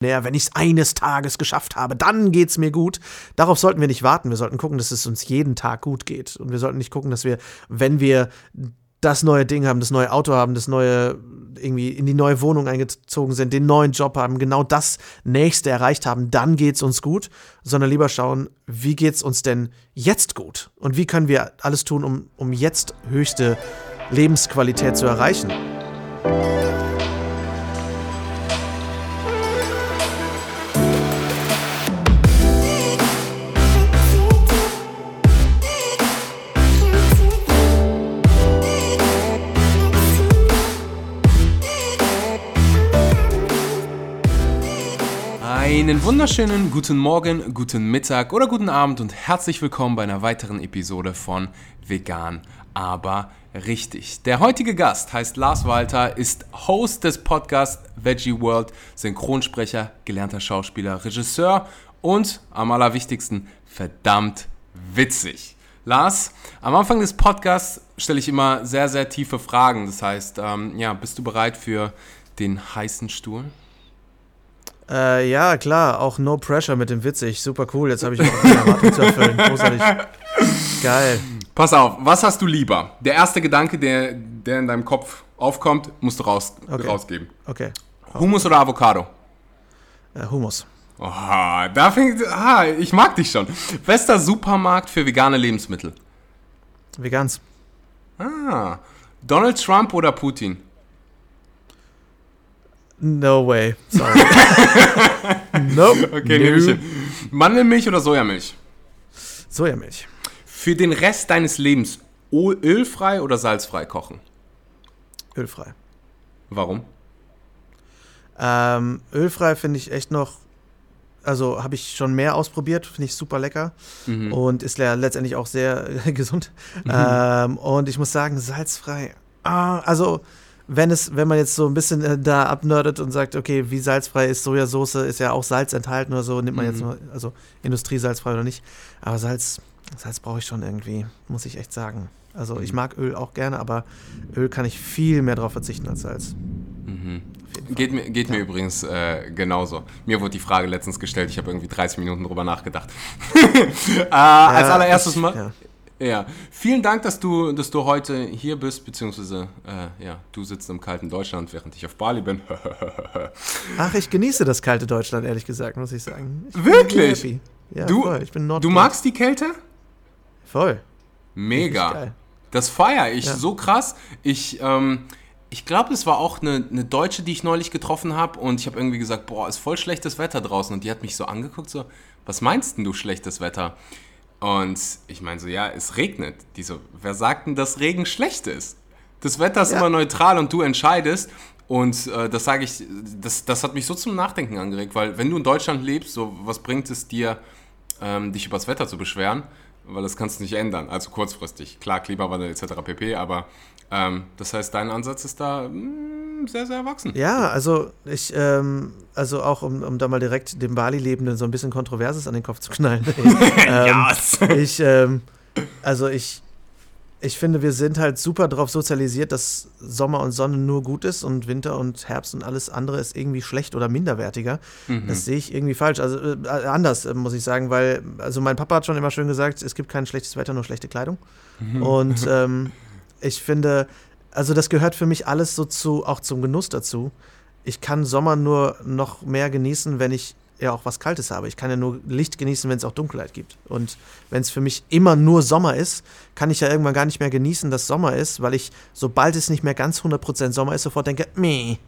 wenn ich es eines Tages geschafft habe, dann geht's mir gut. Darauf sollten wir nicht warten. Wir sollten gucken, dass es uns jeden Tag gut geht. Und wir sollten nicht gucken, dass wir, wenn wir das neue Ding haben, das neue Auto haben, das neue, irgendwie in die neue Wohnung eingezogen sind, den neuen Job haben, genau das nächste erreicht haben, dann geht's uns gut, sondern lieber schauen, wie geht's uns denn jetzt gut? Und wie können wir alles tun, um, um jetzt höchste Lebensqualität zu erreichen? Einen wunderschönen guten Morgen, guten Mittag oder guten Abend und herzlich willkommen bei einer weiteren Episode von Vegan, aber richtig. Der heutige Gast heißt Lars Walter, ist Host des Podcasts Veggie World, Synchronsprecher, gelernter Schauspieler, Regisseur und am allerwichtigsten verdammt witzig. Lars, am Anfang des Podcasts stelle ich immer sehr, sehr tiefe Fragen. Das heißt, ähm, ja, bist du bereit für den heißen Stuhl? Äh, ja, klar, auch No Pressure mit dem Witzig. Super cool, jetzt habe ich auch eine Erwartung zu erfüllen. Großartig. Geil. Pass auf, was hast du lieber? Der erste Gedanke, der, der in deinem Kopf aufkommt, musst du raus, Okay. rausgeben. Okay. Hummus oder Avocado? Äh, Hummus. Oh, da fängt. Ah, ich mag dich schon. Bester Supermarkt für vegane Lebensmittel. Vegans. Ah. Donald Trump oder Putin? No way. Sorry. nope. Okay, nehme ich hin. Mandelmilch oder Sojamilch? Sojamilch. Für den Rest deines Lebens ölfrei oder salzfrei kochen? Ölfrei. Warum? Ähm, ölfrei finde ich echt noch, also habe ich schon mehr ausprobiert, finde ich super lecker Mhm. und ist le letztendlich auch sehr gesund. Ähm, und ich muss sagen, salzfrei. Ah, also wenn es, wenn man jetzt so ein bisschen äh, da abnördet und sagt, okay, wie salzfrei ist Sojasauce, ist ja auch Salz enthalten oder so, nimmt man jetzt Mhm. nur, also Industriesalzfrei oder nicht. Aber Salz, Salz brauche ich schon irgendwie, muss ich echt sagen. Also ich mag Öl auch gerne, aber Öl kann ich viel mehr drauf verzichten als Salz. Mhm. Geht mir, geht mir übrigens äh, genauso. Mir wurde die Frage letztens gestellt, ich habe irgendwie 30 Minuten drüber nachgedacht. äh, als Ja, allererstes ich- mal. ja. Ja, vielen Dank, dass du, dass du heute hier bist, beziehungsweise äh, ja, du sitzt im kalten Deutschland, während ich auf Bali bin. Ach, ich genieße das kalte Deutschland, ehrlich gesagt, muss ich sagen. Ich Wirklich? Ja, Du- voll. Ich bin Nord du magst die Kälte? Voll. Mega. Das feiere ich Ja. so krass. Ich, ähm, ich glaube, es war auch eine, eine Deutsche, die ich neulich getroffen habe und ich habe irgendwie gesagt, boah, ist voll schlechtes Wetter draußen und die hat mich so angeguckt, so, was meinst denn du schlechtes Wetter? Und ich meine so, ja, es regnet. Die so, wer sagt denn, dass Regen schlecht ist? Das Wetter ist Ja. immer neutral und du entscheidest. Und äh, das sage ich, das, das hat mich so zum Nachdenken angeregt, weil wenn du in Deutschland lebst, so was bringt es dir, ähm, dich über das Wetter zu beschweren? Weil das kannst du nicht ändern, also kurzfristig. Klar, Klimawandel etc. pp. Aber ähm, das heißt, dein Ansatz ist da mh, sehr, sehr erwachsen. Ja, also ich, ähm, also auch um, um da mal direkt dem Bali-Lebenden so ein bisschen Kontroverses an den Kopf zu knallen. ähm, ich, ähm, also ich, ich finde, wir sind halt super darauf sozialisiert, dass Sommer und Sonne nur gut ist und Winter und Herbst und alles andere ist irgendwie schlecht oder minderwertiger. Mhm. Das sehe ich irgendwie falsch. Also äh, anders, äh, muss ich sagen, weil, also mein Papa hat schon immer schön gesagt, es gibt kein schlechtes Wetter, nur schlechte Kleidung. Und ähm, ich finde, also das gehört für mich alles so zu, auch zum Genuss dazu. Ich kann Sommer nur noch mehr genießen, wenn ich ja auch was Kaltes habe. Ich kann ja nur Licht genießen, wenn es auch Dunkelheit gibt. Und wenn es für mich immer nur Sommer ist, kann ich ja irgendwann gar nicht mehr genießen, dass Sommer ist, weil ich, sobald es nicht mehr ganz 100% Sommer ist, sofort denke, meh.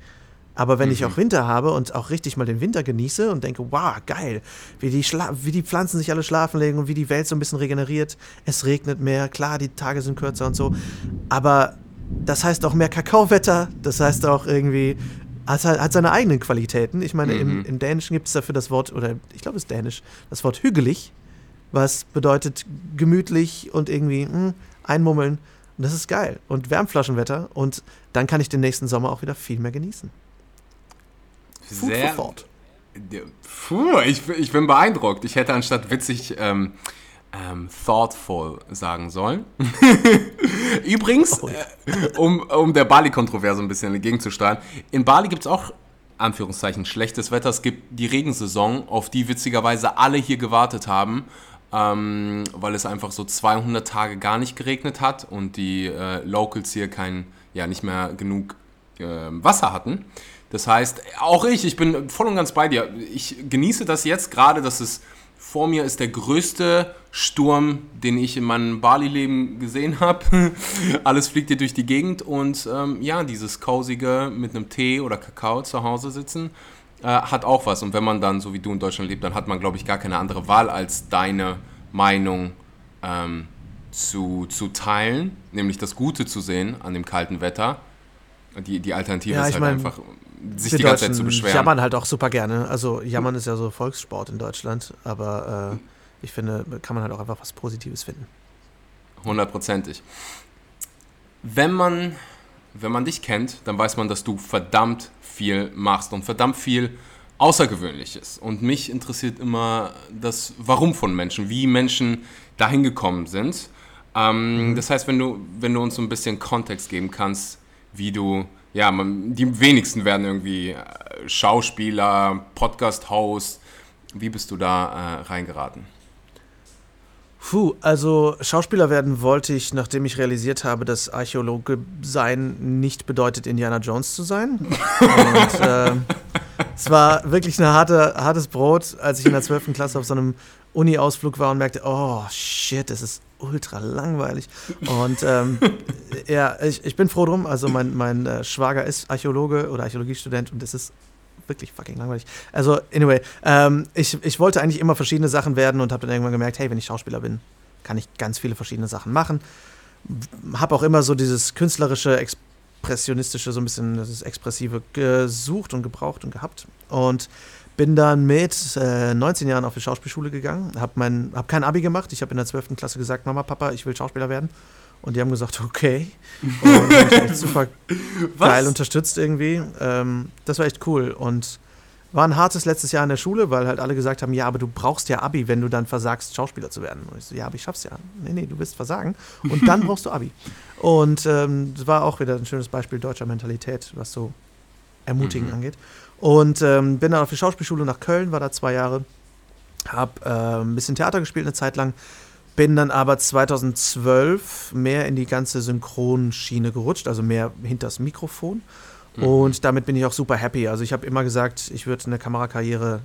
Aber wenn ich auch Winter habe und auch richtig mal den Winter genieße und denke, wow, geil, wie die, Schla wie die Pflanzen sich alle schlafen legen und wie die Welt so ein bisschen regeneriert, es regnet mehr, klar, die Tage sind kürzer und so, aber das heißt auch mehr Kakaowetter, das heißt auch irgendwie, hat, hat seine eigenen Qualitäten. Ich meine, Mhm. im, im Dänischen gibt es dafür das Wort, oder ich glaube, es ist Dänisch, das Wort hügelig, was bedeutet gemütlich und irgendwie mh, einmummeln. Und das ist geil. Und Wärmflaschenwetter. Und dann kann ich den nächsten Sommer auch wieder viel mehr genießen. Food Sehr, for thought. Puh, ich, bin- ich bin beeindruckt. Ich hätte anstatt witzig ähm, ähm, thoughtful sagen sollen. Übrigens, Oh ja. äh, um, um der Bali-Kontroverse ein bisschen entgegenzusteuern, in Bali gibt es auch Anführungszeichen schlechtes Wetter. Es gibt die Regensaison, auf die witzigerweise alle hier gewartet haben, ähm, weil es einfach so 200 Tage gar nicht geregnet hat und die äh, Locals hier kein, ja, nicht mehr genug äh, Wasser hatten. Das heißt, auch ich, ich bin voll und ganz bei dir. Ich genieße das jetzt gerade, dass es vor mir ist der größte Sturm, den ich in meinem Bali-Leben gesehen habe. Alles fliegt hier durch die Gegend und ähm, ja, dieses Kausige mit einem Tee oder Kakao zu Hause sitzen, äh, hat auch was. Und wenn man dann, so wie du in Deutschland lebt, dann hat man, glaube ich, gar keine andere Wahl, als deine Meinung ähm, zu, zu teilen, nämlich das Gute zu sehen an dem kalten Wetter. Die, die Alternative ja, ist halt mein, einfach sich die ganze Zeit zu beschweren. jammern halt auch super gerne. Also jammern ist ja so Volkssport in Deutschland, aber äh, ich finde, kann man halt auch einfach was Positives finden. Hundertprozentig. Wenn man, wenn man dich kennt, dann weiß man, dass du verdammt viel machst und verdammt viel Außergewöhnliches. Und mich interessiert immer das Warum von Menschen, wie Menschen dahin gekommen sind. Ähm, mhm. Das heißt, wenn du, wenn du uns so ein bisschen Kontext geben kannst, wie du ja, man, die wenigsten werden irgendwie äh, Schauspieler, Podcast-Host. Wie bist du da äh, reingeraten? Puh, also Schauspieler werden wollte ich, nachdem ich realisiert habe, dass Archäologe sein nicht bedeutet, Indiana Jones zu sein. Und äh, es war wirklich ein harte, hartes Brot, als ich in der 12. Klasse auf so einem Uni-Ausflug war und merkte, oh shit, das ist ultra langweilig. Und ähm, ja, ich, ich bin froh drum. Also mein, mein äh, Schwager ist Archäologe oder Archäologiestudent und es ist wirklich fucking langweilig. Also, anyway, ähm, ich, ich wollte eigentlich immer verschiedene Sachen werden und habe dann irgendwann gemerkt, hey, wenn ich Schauspieler bin, kann ich ganz viele verschiedene Sachen machen. Habe auch immer so dieses künstlerische, expressionistische, so ein bisschen das Expressive gesucht und gebraucht und gehabt. Und bin dann mit äh, 19 Jahren auf die Schauspielschule gegangen, habe hab kein Abi gemacht. Ich habe in der 12. Klasse gesagt, Mama, Papa, ich will Schauspieler werden. Und die haben gesagt, okay. Und echt super geil unterstützt irgendwie. Ähm, das war echt cool. Und war ein hartes letztes Jahr in der Schule, weil halt alle gesagt haben, ja, aber du brauchst ja Abi, wenn du dann versagst, Schauspieler zu werden. Und ich so, ja, aber ich schaff's ja. Nee, nee, du wirst versagen. Und dann brauchst du Abi. Und ähm, das war auch wieder ein schönes Beispiel deutscher Mentalität, was so ermutigen mhm. angeht. Und ähm, bin dann auf die Schauspielschule nach Köln, war da zwei Jahre, hab äh, ein bisschen Theater gespielt eine Zeit lang, bin dann aber 2012 mehr in die ganze Synchronschiene gerutscht, also mehr hinters Mikrofon. Mhm. Und damit bin ich auch super happy. Also ich habe immer gesagt, ich würde eine Kamerakarriere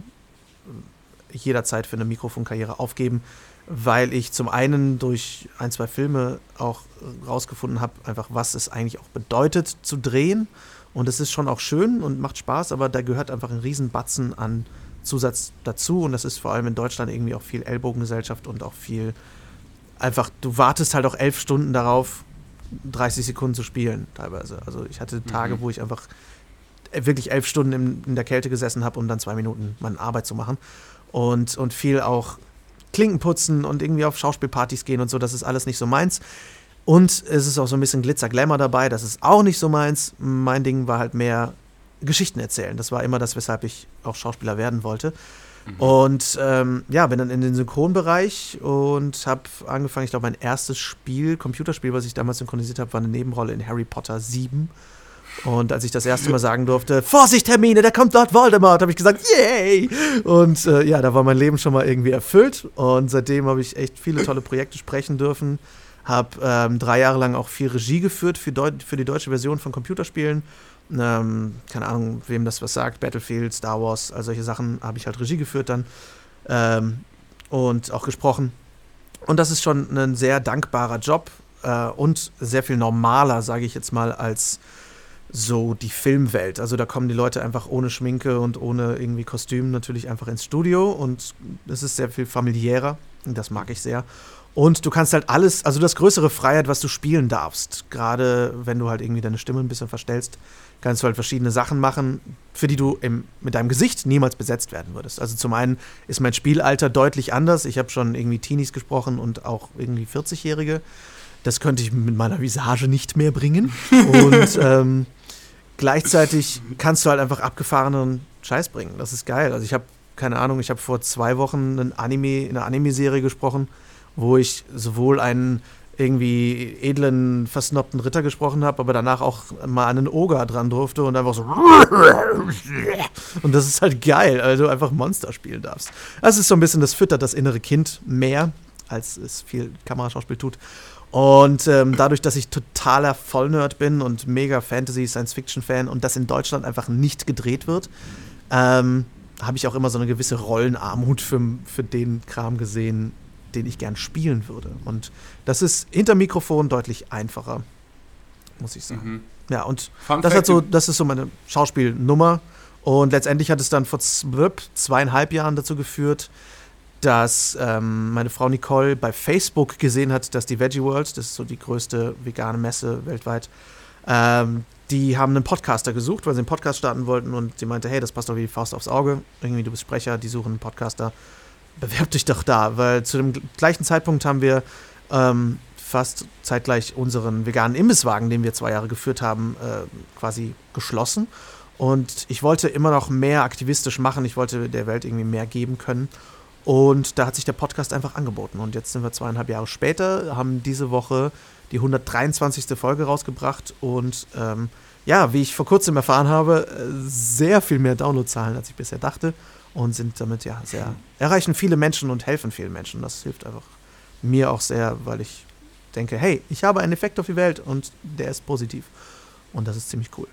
jederzeit für eine Mikrofonkarriere aufgeben, weil ich zum einen durch ein, zwei Filme auch rausgefunden habe, einfach was es eigentlich auch bedeutet zu drehen und es ist schon auch schön und macht Spaß, aber da gehört einfach ein Riesenbatzen an Zusatz dazu. Und das ist vor allem in Deutschland irgendwie auch viel Ellbogengesellschaft und auch viel einfach, du wartest halt auch elf Stunden darauf, 30 Sekunden zu spielen, teilweise. Also ich hatte Tage, mhm. wo ich einfach wirklich elf Stunden in, in der Kälte gesessen habe, um dann zwei Minuten meine Arbeit zu machen. Und, und viel auch Klinken putzen und irgendwie auf Schauspielpartys gehen und so, das ist alles nicht so meins. Und es ist auch so ein bisschen Glitzer-Glamour dabei, das ist auch nicht so meins. Mein Ding war halt mehr Geschichten erzählen. Das war immer das, weshalb ich auch Schauspieler werden wollte. Mhm. Und ähm, ja, bin dann in den Synchronbereich und habe angefangen, ich glaube, mein erstes Spiel, Computerspiel, was ich damals synchronisiert habe, war eine Nebenrolle in Harry Potter 7. Und als ich das erste Mal sagen durfte, Vorsicht, Hermine, da kommt Lord Voldemort, habe ich gesagt, yay! Und äh, ja, da war mein Leben schon mal irgendwie erfüllt. Und seitdem habe ich echt viele tolle Projekte sprechen dürfen habe ähm, drei Jahre lang auch viel Regie geführt für, für die deutsche Version von Computerspielen. Ähm, keine Ahnung, wem das was sagt, Battlefield, Star Wars, all solche Sachen habe ich halt Regie geführt dann ähm, und auch gesprochen. Und das ist schon ein sehr dankbarer Job äh, und sehr viel normaler, sage ich jetzt mal, als so die Filmwelt. Also da kommen die Leute einfach ohne Schminke und ohne irgendwie Kostüm natürlich einfach ins Studio und es ist sehr viel familiärer. Das mag ich sehr. Und du kannst halt alles, also das größere Freiheit, was du spielen darfst. Gerade wenn du halt irgendwie deine Stimme ein bisschen verstellst, kannst du halt verschiedene Sachen machen, für die du im, mit deinem Gesicht niemals besetzt werden würdest. Also zum einen ist mein Spielalter deutlich anders. Ich habe schon irgendwie Teenies gesprochen und auch irgendwie 40-Jährige. Das könnte ich mit meiner Visage nicht mehr bringen. Und ähm, gleichzeitig kannst du halt einfach abgefahrenen Scheiß bringen. Das ist geil. Also ich habe, keine Ahnung, ich habe vor zwei Wochen ein Anime, in einer Anime-Serie gesprochen wo ich sowohl einen irgendwie edlen, versnobten Ritter gesprochen habe, aber danach auch mal an einen Oger dran durfte und einfach so. Und das ist halt geil, weil du einfach Monster spielen darfst. Das ist so ein bisschen, das füttert das innere Kind mehr, als es viel Kameraschauspiel tut. Und ähm, dadurch, dass ich totaler Vollnerd bin und mega Fantasy, Science-Fiction-Fan und das in Deutschland einfach nicht gedreht wird, ähm, habe ich auch immer so eine gewisse Rollenarmut für, für den Kram gesehen, den ich gern spielen würde. Und das ist hinter Mikrofon deutlich einfacher, muss ich sagen. Mhm. Ja, und das, hat so, das ist so meine Schauspielnummer. Und letztendlich hat es dann vor zweieinhalb Jahren dazu geführt, dass ähm, meine Frau Nicole bei Facebook gesehen hat, dass die Veggie World, das ist so die größte vegane Messe weltweit, ähm, die haben einen Podcaster gesucht, weil sie einen Podcast starten wollten und sie meinte, hey, das passt doch wie die Faust aufs Auge. Irgendwie, du bist Sprecher, die suchen einen Podcaster bewerb dich doch da, weil zu dem gleichen Zeitpunkt haben wir ähm, fast zeitgleich unseren veganen Imbisswagen, den wir zwei Jahre geführt haben, äh, quasi geschlossen. Und ich wollte immer noch mehr aktivistisch machen. Ich wollte der Welt irgendwie mehr geben können. Und da hat sich der Podcast einfach angeboten. Und jetzt sind wir zweieinhalb Jahre später, haben diese Woche die 123. Folge rausgebracht. Und ähm, ja, wie ich vor kurzem erfahren habe, äh, sehr viel mehr Downloadzahlen, als ich bisher dachte und sind damit ja sehr, erreichen viele Menschen und helfen vielen Menschen. Das hilft einfach mir auch sehr, weil ich denke, hey, ich habe einen Effekt auf die Welt und der ist positiv. Und das ist ziemlich cool.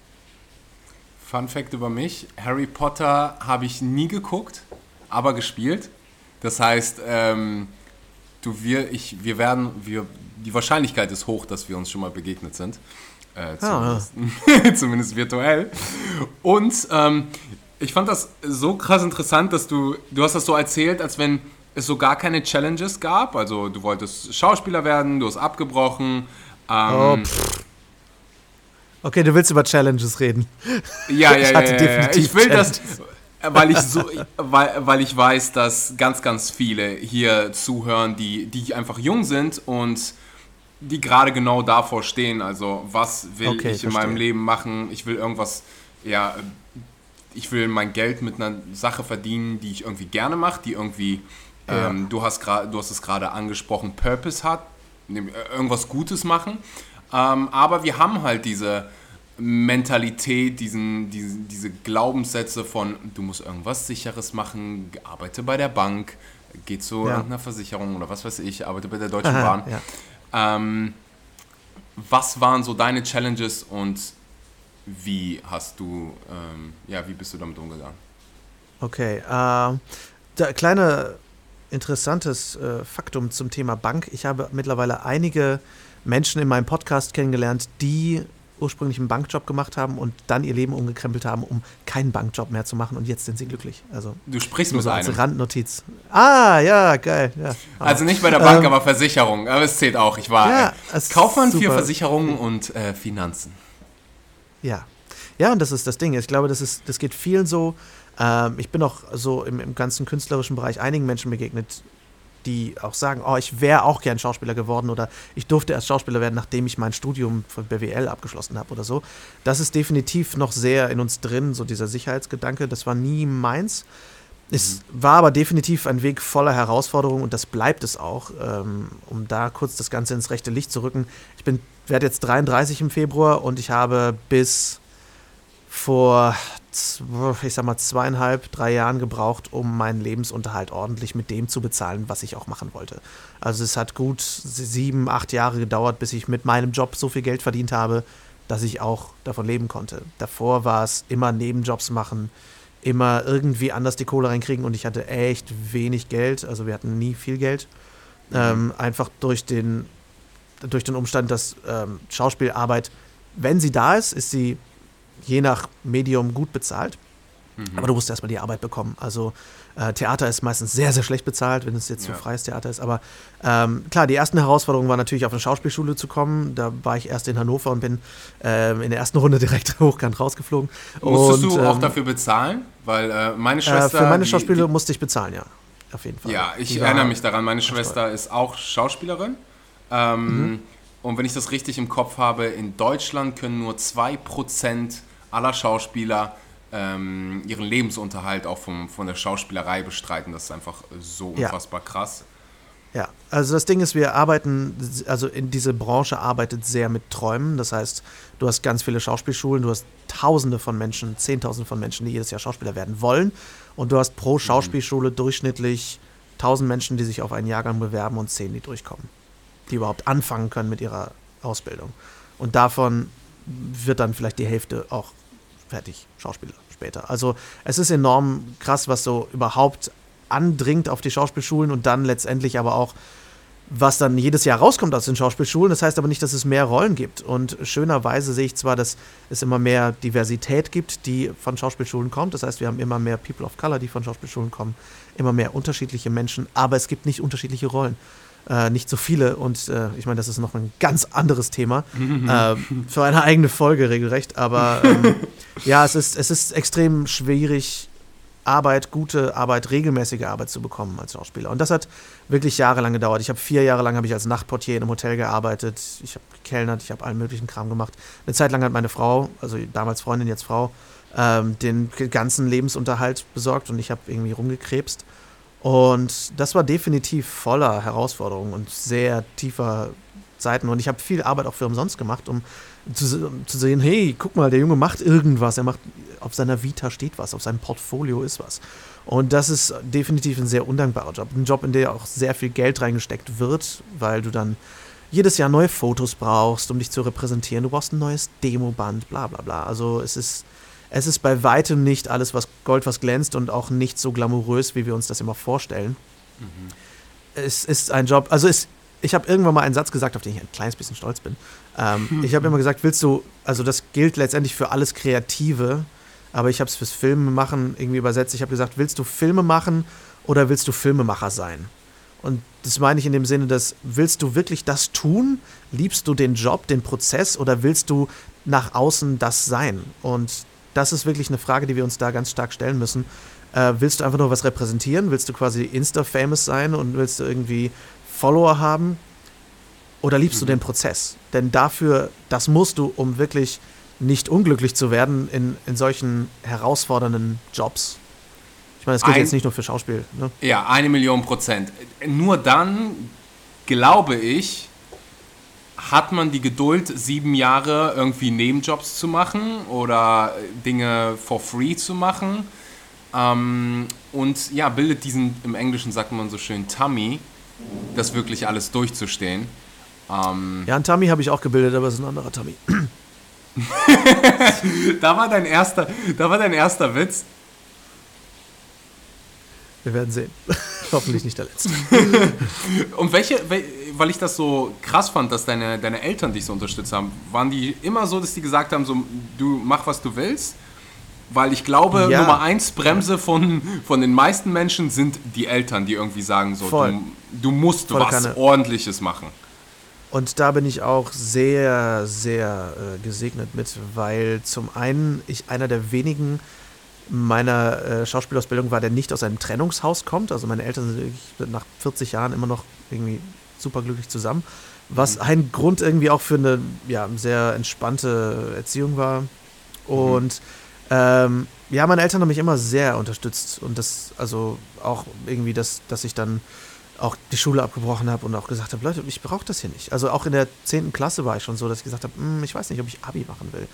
Fun Fact über mich: Harry Potter habe ich nie geguckt, aber gespielt. Das heißt, ähm, du, wir, ich, wir werden, wir, die Wahrscheinlichkeit ist hoch, dass wir uns schon mal begegnet sind. Äh, zumindest, ah. zumindest virtuell. Und ähm, ich fand das so krass interessant, dass du, du hast das so erzählt, als wenn es so gar keine Challenges gab. Also du wolltest Schauspieler werden, du hast abgebrochen. Ähm, oh, okay, du willst über Challenges reden. Ja, ja, ja, ja, ja. Ich will Challenges. das, weil ich so, weil, weil ich weiß, dass ganz, ganz viele hier zuhören, die, die einfach jung sind und die gerade genau davor stehen. Also was will okay, ich in verstehe. meinem Leben machen? Ich will irgendwas ja, ich will mein Geld mit einer Sache verdienen, die ich irgendwie gerne mache, die irgendwie, ja. ähm, du, hast du hast es gerade angesprochen, Purpose hat, äh, irgendwas Gutes machen. Ähm, aber wir haben halt diese Mentalität, diesen, diese, diese Glaubenssätze von, du musst irgendwas Sicheres machen, arbeite bei der Bank, geh zu ja. irgendeiner Versicherung oder was weiß ich, arbeite bei der Deutschen Aha, Bahn. Ja. Ähm, was waren so deine Challenges und wie hast du, ähm, ja, wie bist du damit umgegangen? Okay, äh, da, kleine interessantes äh, Faktum zum Thema Bank. Ich habe mittlerweile einige Menschen in meinem Podcast kennengelernt, die ursprünglich einen Bankjob gemacht haben und dann ihr Leben umgekrempelt haben, um keinen Bankjob mehr zu machen und jetzt sind sie glücklich. Also du sprichst nur mit so als einem. Randnotiz. Ah, ja, geil. Ja. Also nicht bei der Bank, ähm, aber Versicherung. Aber es zählt auch. Ich war ja, äh, Kaufmann super. für Versicherungen und äh, Finanzen. Ja. Ja, und das ist das Ding. Ich glaube, das, ist, das geht vielen so. Ähm, ich bin auch so im, im ganzen künstlerischen Bereich einigen Menschen begegnet, die auch sagen, oh, ich wäre auch gern Schauspieler geworden oder ich durfte erst Schauspieler werden, nachdem ich mein Studium von BWL abgeschlossen habe oder so. Das ist definitiv noch sehr in uns drin, so dieser Sicherheitsgedanke. Das war nie meins. Es mhm. war aber definitiv ein Weg voller Herausforderungen und das bleibt es auch. Ähm, um da kurz das Ganze ins rechte Licht zu rücken. Ich bin werde jetzt 33 im Februar und ich habe bis vor, ich sag mal, zweieinhalb, drei Jahren gebraucht, um meinen Lebensunterhalt ordentlich mit dem zu bezahlen, was ich auch machen wollte. Also es hat gut sieben, acht Jahre gedauert, bis ich mit meinem Job so viel Geld verdient habe, dass ich auch davon leben konnte. Davor war es immer Nebenjobs machen, immer irgendwie anders die Kohle reinkriegen und ich hatte echt wenig Geld. Also wir hatten nie viel Geld. Mhm. Ähm, einfach durch den durch den Umstand, dass ähm, Schauspielarbeit, wenn sie da ist, ist sie je nach Medium gut bezahlt. Mhm. Aber du musst erstmal die Arbeit bekommen. Also äh, Theater ist meistens sehr, sehr schlecht bezahlt, wenn es jetzt ja. so freies Theater ist. Aber ähm, klar, die ersten Herausforderungen waren natürlich auf eine Schauspielschule zu kommen. Da war ich erst in Hannover und bin ähm, in der ersten Runde direkt hochkant rausgeflogen. Musstest und, du auch ähm, dafür bezahlen? Weil äh, meine Schwester. Äh, für meine Schauspiele musste ich bezahlen, ja. Auf jeden Fall. Ja, ich erinnere mich daran. Meine Schwester ist auch Schauspielerin. Ähm, mhm. Und wenn ich das richtig im Kopf habe, in Deutschland können nur 2% aller Schauspieler ähm, ihren Lebensunterhalt auch vom, von der Schauspielerei bestreiten. Das ist einfach so unfassbar ja. krass. Ja, also das Ding ist, wir arbeiten, also in diese Branche arbeitet sehr mit Träumen. Das heißt, du hast ganz viele Schauspielschulen, du hast Tausende von Menschen, Zehntausende von Menschen, die jedes Jahr Schauspieler werden wollen. Und du hast pro Schauspielschule durchschnittlich 1000 Menschen, die sich auf einen Jahrgang bewerben und 10, die durchkommen, die überhaupt anfangen können mit ihrer Ausbildung. Und davon wird dann vielleicht die Hälfte auch fertig, Schauspieler später. Also es ist enorm krass, was so überhaupt andringt auf die Schauspielschulen und dann letztendlich aber auch, was dann jedes Jahr rauskommt aus den Schauspielschulen. Das heißt aber nicht, dass es mehr Rollen gibt. Und schönerweise sehe ich zwar, dass es immer mehr Diversität gibt, die von Schauspielschulen kommt. Das heißt, wir haben immer mehr People of Color, die von Schauspielschulen kommen, immer mehr unterschiedliche Menschen, aber es gibt nicht unterschiedliche Rollen. Äh, nicht so viele und äh, ich meine, das ist noch ein ganz anderes Thema äh, für eine eigene Folge regelrecht, aber ähm, ja, es ist, es ist extrem schwierig, Arbeit, gute Arbeit, regelmäßige Arbeit zu bekommen als Schauspieler. Und das hat wirklich jahrelang gedauert. Ich habe vier Jahre lang habe ich als Nachtportier in einem Hotel gearbeitet. Ich habe gekellnert, ich habe allen möglichen Kram gemacht. Eine Zeit lang hat meine Frau, also damals Freundin, jetzt Frau, ähm, den ganzen Lebensunterhalt besorgt und ich habe irgendwie rumgekrebst. Und das war definitiv voller Herausforderungen und sehr tiefer Zeiten. Und ich habe viel Arbeit auch für umsonst gemacht, um zu, um zu sehen, hey, guck mal, der Junge macht irgendwas, er macht auf seiner Vita steht was, auf seinem Portfolio ist was. Und das ist definitiv ein sehr undankbarer Job. Ein Job, in der auch sehr viel Geld reingesteckt wird, weil du dann jedes Jahr neue Fotos brauchst, um dich zu repräsentieren. Du brauchst ein neues Demoband, bla bla bla. Also es ist, es ist bei weitem nicht alles, was Gold, was glänzt und auch nicht so glamourös, wie wir uns das immer vorstellen. Mhm. Es ist ein Job, also es, ich habe irgendwann mal einen Satz gesagt, auf den ich ein kleines bisschen stolz bin. Ähm, ich habe immer gesagt, willst du, also das gilt letztendlich für alles Kreative, aber ich habe es fürs Filmemachen irgendwie übersetzt. Ich habe gesagt, willst du Filme machen oder willst du Filmemacher sein? Und das meine ich in dem Sinne, dass willst du wirklich das tun? Liebst du den Job, den Prozess oder willst du nach außen das sein? Und das ist wirklich eine Frage, die wir uns da ganz stark stellen müssen. Äh, willst du einfach nur was repräsentieren? Willst du quasi Insta-famous sein und willst du irgendwie Follower haben? Oder liebst mhm. du den Prozess? Denn dafür, das musst du, um wirklich nicht unglücklich zu werden in, in solchen herausfordernden Jobs. Ich meine, das gilt Ein, jetzt nicht nur für Schauspiel. Ne? Ja, eine Million Prozent. Nur dann, glaube ich, hat man die Geduld, sieben Jahre irgendwie Nebenjobs zu machen oder Dinge for free zu machen. Ähm, und ja, bildet diesen, im Englischen sagt man so schön, Tummy, das wirklich alles durchzustehen. Ähm, ja, ein Tummy habe ich auch gebildet, aber es ist ein anderer Tummy. da war dein erster, da war dein erster Witz. Wir werden sehen. Hoffentlich nicht der letzte. Und welche, weil ich das so krass fand, dass deine, deine Eltern dich so unterstützt haben, waren die immer so, dass die gesagt haben, so, du mach was du willst? Weil ich glaube, ja. Nummer eins Bremse von, von den meisten Menschen sind die Eltern, die irgendwie sagen, so, du, du, musst Voll was keine. Ordentliches machen. Und da bin ich auch sehr, sehr äh, gesegnet mit, weil zum einen ich einer der wenigen meiner äh, Schauspielausbildung war, der nicht aus einem Trennungshaus kommt. Also meine Eltern sind nach 40 Jahren immer noch irgendwie superglücklich zusammen. Was mhm. ein Grund irgendwie auch für eine ja, sehr entspannte Erziehung war. Mhm. Und mhm. ähm, ja, meine Eltern haben mich immer sehr unterstützt. Und das, also auch irgendwie, dass, dass ich dann auch die Schule abgebrochen habe und auch gesagt habe, Leute, ich brauche das hier nicht. Also auch in der 10. Klasse war ich schon so, dass ich gesagt habe, hm, ich weiß nicht, ob ich Abi machen will.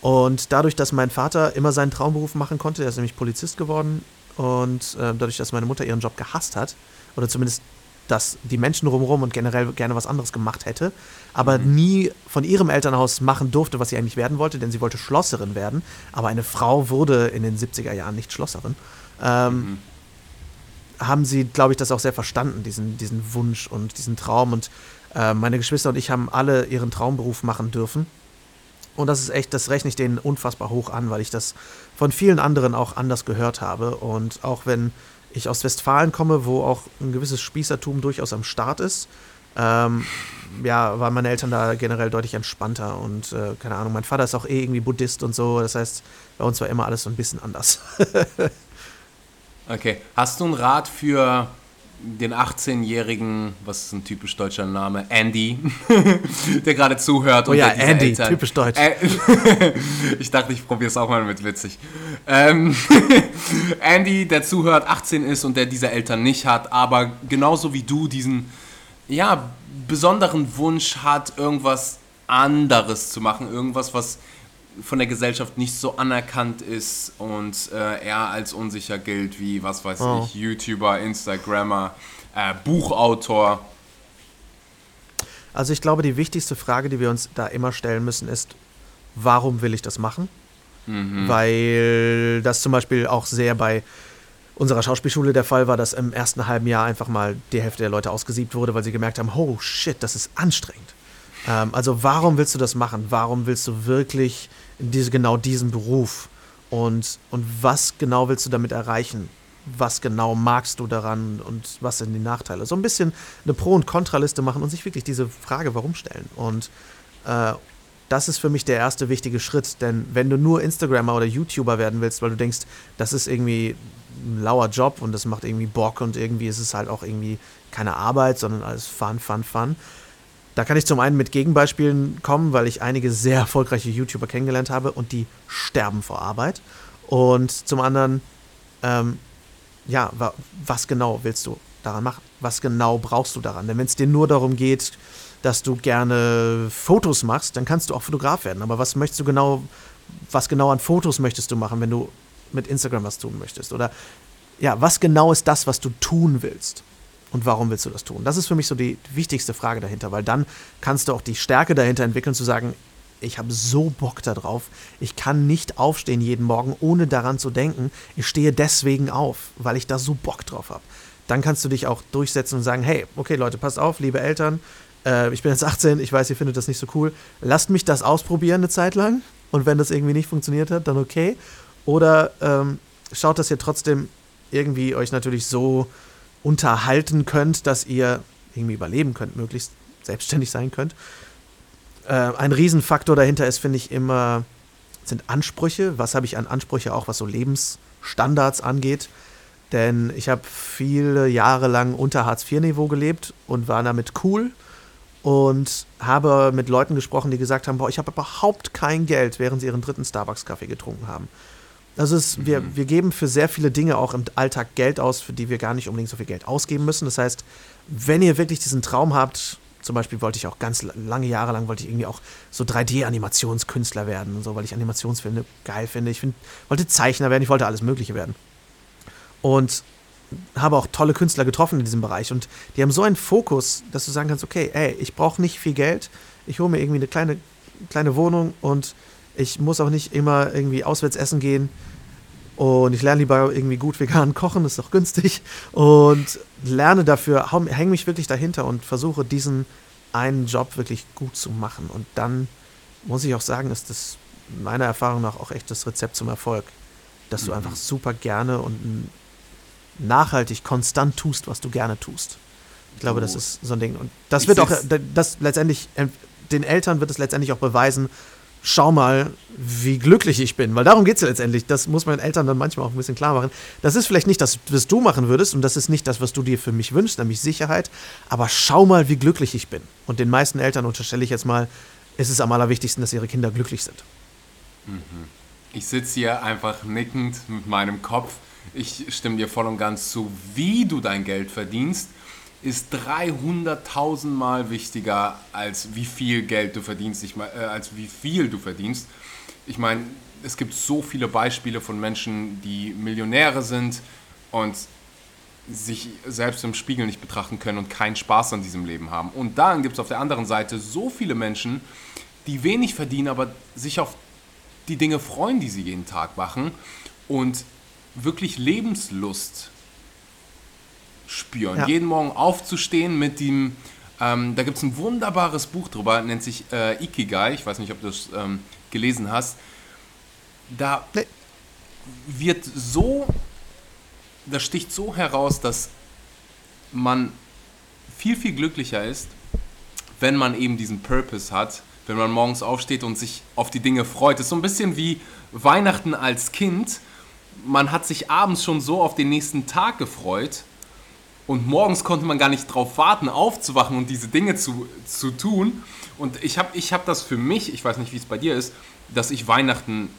Und dadurch, dass mein Vater immer seinen Traumberuf machen konnte, er ist nämlich Polizist geworden und äh, dadurch, dass meine Mutter ihren Job gehasst hat, oder zumindest dass die Menschen rumherum und generell gerne was anderes gemacht hätte, aber mhm. nie von ihrem Elternhaus machen durfte, was sie eigentlich werden wollte, denn sie wollte Schlosserin werden. Aber eine Frau wurde in den 70er Jahren nicht Schlosserin. Ähm, mhm haben sie, glaube ich, das auch sehr verstanden, diesen, diesen Wunsch und diesen Traum. Und äh, meine Geschwister und ich haben alle ihren Traumberuf machen dürfen. Und das ist echt, das rechne ich denen unfassbar hoch an, weil ich das von vielen anderen auch anders gehört habe. Und auch wenn ich aus Westfalen komme, wo auch ein gewisses Spießertum durchaus am Start ist, ähm, ja, waren meine Eltern da generell deutlich entspannter und äh, keine Ahnung, mein Vater ist auch eh irgendwie Buddhist und so, das heißt, bei uns war immer alles so ein bisschen anders. Okay. Hast du einen Rat für den 18-jährigen, was ist ein typisch deutscher Name, Andy, der gerade zuhört. Oh ja, Andy, Eltern, typisch deutsch. Äh, ich dachte, ich probiere es auch mal mit witzig. Ähm, Andy, der zuhört, 18 ist und der diese Eltern nicht hat, aber genauso wie du diesen, ja, besonderen Wunsch hat, irgendwas anderes zu machen, irgendwas, was von der Gesellschaft nicht so anerkannt ist und äh, er als unsicher gilt wie, was weiß oh. ich, YouTuber, Instagrammer, äh, Buchautor. Also ich glaube, die wichtigste Frage, die wir uns da immer stellen müssen, ist, warum will ich das machen? Mhm. Weil das zum Beispiel auch sehr bei unserer Schauspielschule der Fall war, dass im ersten halben Jahr einfach mal die Hälfte der Leute ausgesiebt wurde, weil sie gemerkt haben, oh shit, das ist anstrengend. Ähm, also warum willst du das machen? Warum willst du wirklich diese, genau diesen Beruf? Und, und was genau willst du damit erreichen? Was genau magst du daran und was sind die Nachteile? So ein bisschen eine Pro- und Kontraliste machen und sich wirklich diese Frage, warum stellen. Und äh, das ist für mich der erste wichtige Schritt, denn wenn du nur Instagrammer oder YouTuber werden willst, weil du denkst, das ist irgendwie ein lauer Job und das macht irgendwie Bock und irgendwie ist es halt auch irgendwie keine Arbeit, sondern alles Fun, Fun, Fun, da kann ich zum einen mit Gegenbeispielen kommen, weil ich einige sehr erfolgreiche YouTuber kennengelernt habe und die sterben vor Arbeit. Und zum anderen, ähm, ja, wa was genau willst du daran machen? Was genau brauchst du daran? Denn wenn es dir nur darum geht, dass du gerne Fotos machst, dann kannst du auch Fotograf werden. Aber was möchtest du genau, was genau an Fotos möchtest du machen, wenn du mit Instagram was tun möchtest? Oder ja, was genau ist das, was du tun willst? Und warum willst du das tun? Das ist für mich so die wichtigste Frage dahinter, weil dann kannst du auch die Stärke dahinter entwickeln, zu sagen, ich habe so Bock darauf. Ich kann nicht aufstehen jeden Morgen, ohne daran zu denken. Ich stehe deswegen auf, weil ich da so Bock drauf habe. Dann kannst du dich auch durchsetzen und sagen, hey, okay Leute, passt auf, liebe Eltern, äh, ich bin jetzt 18, ich weiß, ihr findet das nicht so cool. Lasst mich das ausprobieren eine Zeit lang. Und wenn das irgendwie nicht funktioniert hat, dann okay. Oder ähm, schaut, dass ihr trotzdem irgendwie euch natürlich so unterhalten könnt, dass ihr irgendwie überleben könnt, möglichst selbstständig sein könnt. Äh, ein Riesenfaktor dahinter ist, finde ich, immer, sind Ansprüche. Was habe ich an Ansprüche auch, was so Lebensstandards angeht? Denn ich habe viele Jahre lang unter Hartz-IV-Niveau gelebt und war damit cool und habe mit Leuten gesprochen, die gesagt haben, boah, ich habe überhaupt kein Geld, während sie ihren dritten Starbucks-Kaffee getrunken haben. Also es, mhm. wir, wir geben für sehr viele Dinge auch im Alltag Geld aus, für die wir gar nicht unbedingt so viel Geld ausgeben müssen. Das heißt, wenn ihr wirklich diesen Traum habt, zum Beispiel wollte ich auch ganz lange Jahre lang, wollte ich irgendwie auch so 3D-Animationskünstler werden und so, weil ich Animationsfilme geil finde. Ich find, wollte Zeichner werden, ich wollte alles Mögliche werden. Und habe auch tolle Künstler getroffen in diesem Bereich und die haben so einen Fokus, dass du sagen kannst, okay, ey, ich brauche nicht viel Geld, ich hole mir irgendwie eine kleine, kleine Wohnung und ich muss auch nicht immer irgendwie auswärts essen gehen. Und ich lerne lieber irgendwie gut vegan kochen, ist auch günstig. Und lerne dafür, hänge mich wirklich dahinter und versuche diesen einen Job wirklich gut zu machen. Und dann muss ich auch sagen, ist das meiner Erfahrung nach auch echt das Rezept zum Erfolg. Dass du mhm. einfach super gerne und nachhaltig, konstant tust, was du gerne tust. Ich glaube, das ist so ein Ding. Und das wird auch, das letztendlich, den Eltern wird es letztendlich auch beweisen, schau mal, wie glücklich ich bin. Weil darum geht es ja letztendlich. Das muss man Eltern dann manchmal auch ein bisschen klar machen. Das ist vielleicht nicht das, was du machen würdest und das ist nicht das, was du dir für mich wünschst, nämlich Sicherheit. Aber schau mal, wie glücklich ich bin. Und den meisten Eltern unterstelle ich jetzt mal, ist es am allerwichtigsten, dass ihre Kinder glücklich sind. Mhm. Ich sitze hier einfach nickend mit meinem Kopf. Ich stimme dir voll und ganz zu, wie du dein Geld verdienst ist 300.000 Mal wichtiger, als wie viel Geld du verdienst, ich mein, äh, als wie viel du verdienst. Ich meine, es gibt so viele Beispiele von Menschen, die Millionäre sind und sich selbst im Spiegel nicht betrachten können und keinen Spaß an diesem Leben haben. Und dann gibt es auf der anderen Seite so viele Menschen, die wenig verdienen, aber sich auf die Dinge freuen, die sie jeden Tag machen und wirklich Lebenslust spüren. Ja. Jeden Morgen aufzustehen mit dem, ähm, da gibt es ein wunderbares Buch drüber, nennt sich äh, Ikigai, ich weiß nicht, ob du es ähm, gelesen hast. Da nee. wird so, das sticht so heraus, dass man viel, viel glücklicher ist, wenn man eben diesen Purpose hat, wenn man morgens aufsteht und sich auf die Dinge freut. Das ist so ein bisschen wie Weihnachten als Kind. Man hat sich abends schon so auf den nächsten Tag gefreut Und morgens konnte man gar nicht drauf warten, aufzuwachen und diese Dinge zu, zu tun. Und ich habe ich hab das für mich, ich weiß nicht, wie es bei dir ist, dass ich Weihnachten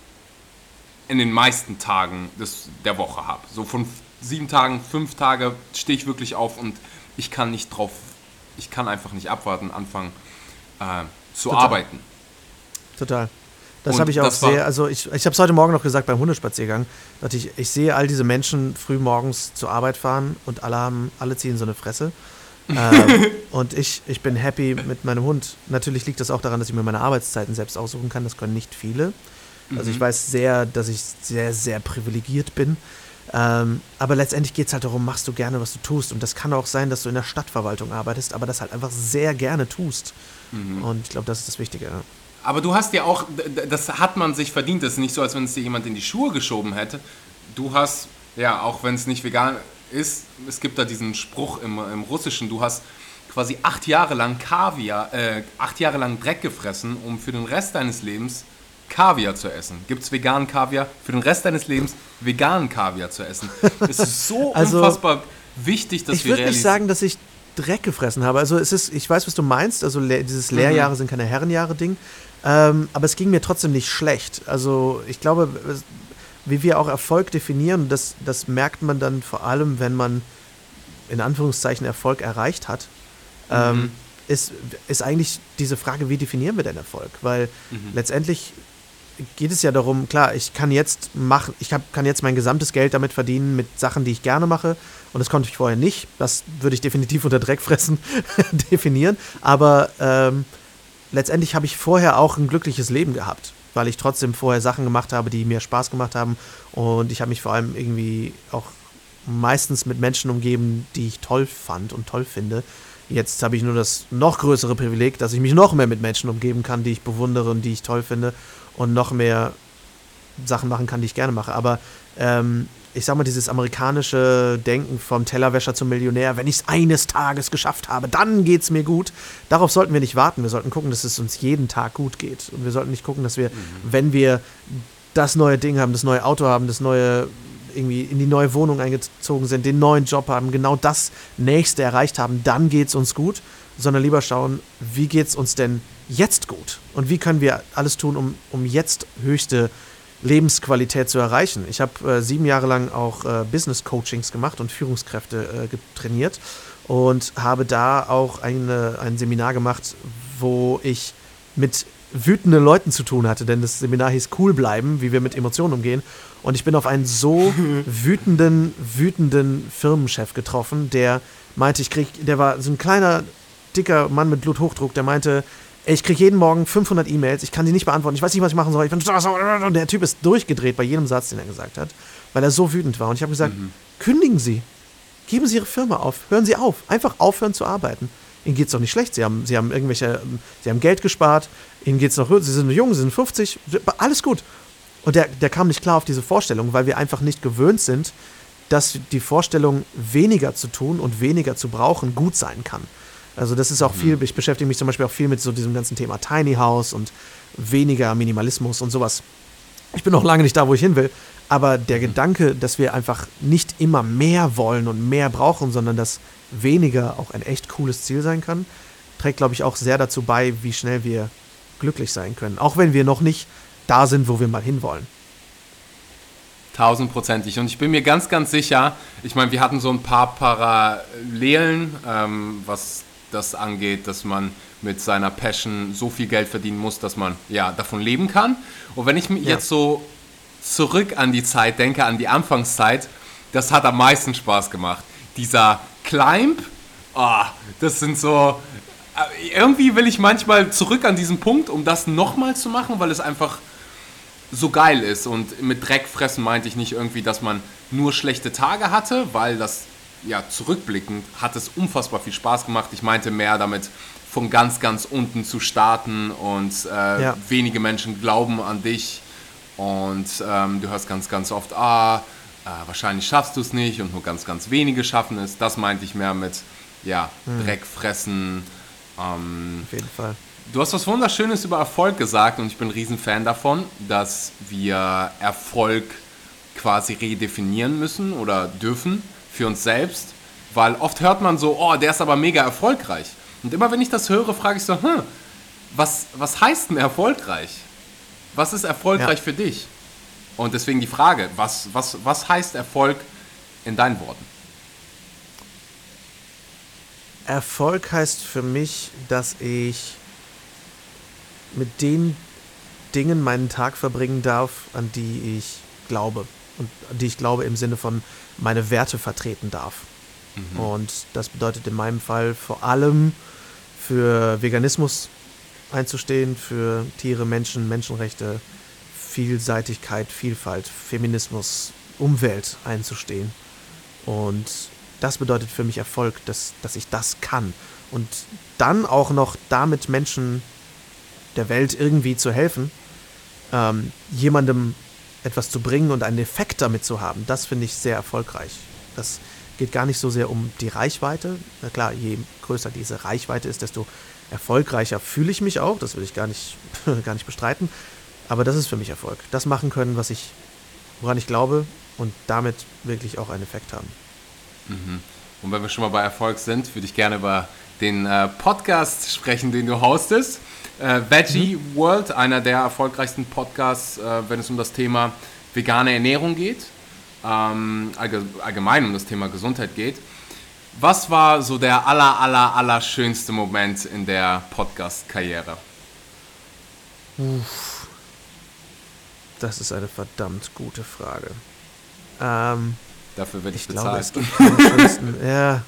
in den meisten Tagen des, der Woche habe. So von sieben Tagen, fünf Tage stehe ich wirklich auf und ich kann nicht drauf, ich kann einfach nicht abwarten, anfangen äh, zu Total. arbeiten. Total. Das habe ich auch sehr, also ich, ich habe es heute Morgen noch gesagt beim Hundespaziergang, dass ich, ich sehe all diese Menschen früh morgens zur Arbeit fahren und alle haben, alle ziehen so eine Fresse. ähm, und ich, ich bin happy mit meinem Hund. Natürlich liegt das auch daran, dass ich mir meine Arbeitszeiten selbst aussuchen kann. Das können nicht viele. Also ich weiß sehr, dass ich sehr, sehr privilegiert bin. Ähm, aber letztendlich geht es halt darum, machst du gerne, was du tust. Und das kann auch sein, dass du in der Stadtverwaltung arbeitest, aber das halt einfach sehr gerne tust. Und ich glaube, das ist das Wichtige. Aber du hast ja auch, das hat man sich verdient. Das ist nicht so, als wenn es dir jemand in die Schuhe geschoben hätte. Du hast, ja, auch wenn es nicht vegan ist, es gibt da diesen Spruch im, im Russischen, du hast quasi acht Jahre lang Kaviar, äh, acht Jahre lang Dreck gefressen, um für den Rest deines Lebens Kaviar zu essen. Gibt es veganen Kaviar? Für den Rest deines Lebens veganen Kaviar zu essen. Es ist so Also, unfassbar wichtig, dass ich wir würde nicht sagen, dass ich Dreck gefressen habe. Also es ist, ich weiß, was du meinst. Also dieses Lehrjahre sind keine Herrenjahre-Ding. Ähm, aber es ging mir trotzdem nicht schlecht. Also ich glaube, wie wir auch Erfolg definieren, das, das merkt man dann vor allem, wenn man in Anführungszeichen Erfolg erreicht hat, ähm, ist, ist eigentlich diese Frage, wie definieren wir denn Erfolg? Weil letztendlich geht es ja darum, klar, ich kann jetzt machen, ich hab, kann jetzt mein gesamtes Geld damit verdienen mit Sachen, die ich gerne mache. Und das konnte ich vorher nicht. Das würde ich definitiv unter Dreckfressen definieren. Aber ähm, letztendlich habe ich vorher auch ein glückliches Leben gehabt, weil ich trotzdem vorher Sachen gemacht habe, die mir Spaß gemacht haben. Und ich habe mich vor allem irgendwie auch meistens mit Menschen umgeben, die ich toll fand und toll finde. Jetzt habe ich nur das noch größere Privileg, dass ich mich noch mehr mit Menschen umgeben kann, die ich bewundere und die ich toll finde und noch mehr Sachen machen kann, die ich gerne mache. Aber ähm, ich sag mal, dieses amerikanische Denken vom Tellerwäscher zum Millionär, wenn ich es eines Tages geschafft habe, dann geht es mir gut. Darauf sollten wir nicht warten. Wir sollten gucken, dass es uns jeden Tag gut geht. Und wir sollten nicht gucken, dass wir, wenn wir das neue Ding haben, das neue Auto haben, das neue irgendwie in die neue Wohnung eingezogen sind, den neuen Job haben, genau das nächste erreicht haben, dann geht es uns gut, sondern lieber schauen, wie geht es uns denn jetzt gut und wie können wir alles tun, um, um jetzt höchste Lebensqualität zu erreichen. Ich habe äh, sieben Jahre lang auch äh, Business Coachings gemacht und Führungskräfte äh, trainiert und habe da auch eine, ein Seminar gemacht, wo ich mit wütenden Leuten zu tun hatte, denn das Seminar hieß Cool bleiben, wie wir mit Emotionen umgehen. Und ich bin auf einen so wütenden, wütenden Firmenchef getroffen, der meinte, ich krieg, der war so ein kleiner, dicker Mann mit Bluthochdruck, der meinte, ich kriege jeden Morgen 500 E-Mails, ich kann die nicht beantworten, ich weiß nicht, was ich machen soll. Ich bin und der Typ ist durchgedreht bei jedem Satz, den er gesagt hat, weil er so wütend war. Und ich habe gesagt, kündigen Sie, geben Sie Ihre Firma auf, hören Sie auf, einfach aufhören zu arbeiten. Ihnen geht es doch nicht schlecht. Sie haben, Sie haben irgendwelche, Sie haben Geld gespart, Ihnen geht es noch, Sie sind jung, Sie sind 50, alles gut. Und der, der kam nicht klar auf diese Vorstellung, weil wir einfach nicht gewöhnt sind, dass die Vorstellung, weniger zu tun und weniger zu brauchen, gut sein kann. Also das ist auch viel, ich beschäftige mich zum Beispiel auch viel mit so diesem ganzen Thema Tiny House und weniger Minimalismus und sowas. Ich bin noch lange nicht da, wo ich hin will, aber der Gedanke, dass wir einfach nicht immer mehr wollen und mehr brauchen, sondern dass weniger auch ein echt cooles Ziel sein kann, trägt, glaube ich, auch sehr dazu bei, wie schnell wir glücklich sein können. Auch wenn wir noch nicht da sind, wo wir mal hinwollen. Tausendprozentig. Und ich bin mir ganz, ganz sicher, ich meine, wir hatten so ein paar Parallelen, ähm, was das angeht, dass man mit seiner Passion so viel Geld verdienen muss, dass man ja davon leben kann. Und wenn ich mir Ja. jetzt so zurück an die Zeit denke, an die Anfangszeit, das hat am meisten Spaß gemacht. Dieser Climb, ah, das sind so. äh, Irgendwie will ich manchmal zurück an diesen Punkt, um das nochmal zu machen, weil es einfach so geil ist. Und mit Dreckfressen meinte ich nicht irgendwie, dass man nur schlechte Tage hatte, weil das, ja, zurückblickend hat es unfassbar viel Spaß gemacht. Ich meinte mehr damit, von ganz, ganz unten zu starten und äh, Ja. wenige Menschen glauben an dich und ähm, du hörst ganz, ganz oft, ah, äh, wahrscheinlich schaffst du es nicht und nur ganz, ganz wenige schaffen es. Das meinte ich mehr mit, ja, Dreckfressen. Ähm, Auf jeden Fall. Du hast was Wunderschönes über Erfolg gesagt und ich bin ein Riesenfan davon, dass wir Erfolg quasi redefinieren müssen oder dürfen für uns selbst. Weil oft hört man so, oh, der ist aber mega erfolgreich. Und immer wenn ich das höre, frage ich so, hm, was, was heißt denn erfolgreich? Was ist erfolgreich ja. für dich? Und deswegen die Frage, was, was, was heißt Erfolg in deinen Worten? Erfolg heißt für mich, dass ich mit den Dingen meinen Tag verbringen darf, an die ich glaube. Und die ich glaube im Sinne von meine Werte vertreten darf. Mhm. Und das bedeutet in meinem Fall vor allem für Veganismus einzustehen, für Tiere, Menschen, Menschenrechte, Vielseitigkeit, Vielfalt, Feminismus, Umwelt einzustehen. Und das bedeutet für mich Erfolg, dass, dass ich das kann. Und dann auch noch damit Menschen der Welt irgendwie zu helfen, ähm, jemandem etwas zu bringen und einen Effekt damit zu haben, das finde ich sehr erfolgreich. Das geht gar nicht so sehr um die Reichweite. Na klar, je größer diese Reichweite ist, desto erfolgreicher fühle ich mich auch. Das will ich gar nicht, gar nicht bestreiten. Aber das ist für mich Erfolg. Das machen können, was ich, woran ich glaube und damit wirklich auch einen Effekt haben. Mhm. Und wenn wir schon mal bei Erfolg sind, würde ich gerne über den äh, Podcast sprechen, den du hostest. Äh, Veggie mhm. World, einer der erfolgreichsten Podcasts, äh, wenn es um das Thema vegane Ernährung geht, ähm, allgemein um das Thema Gesundheit geht. Was war so der aller, aller, aller schönste Moment in der Podcast-Karriere? Das ist eine verdammt gute Frage. Ähm, Dafür werde ich, ich bezahlt. Glaube, es gibt ja,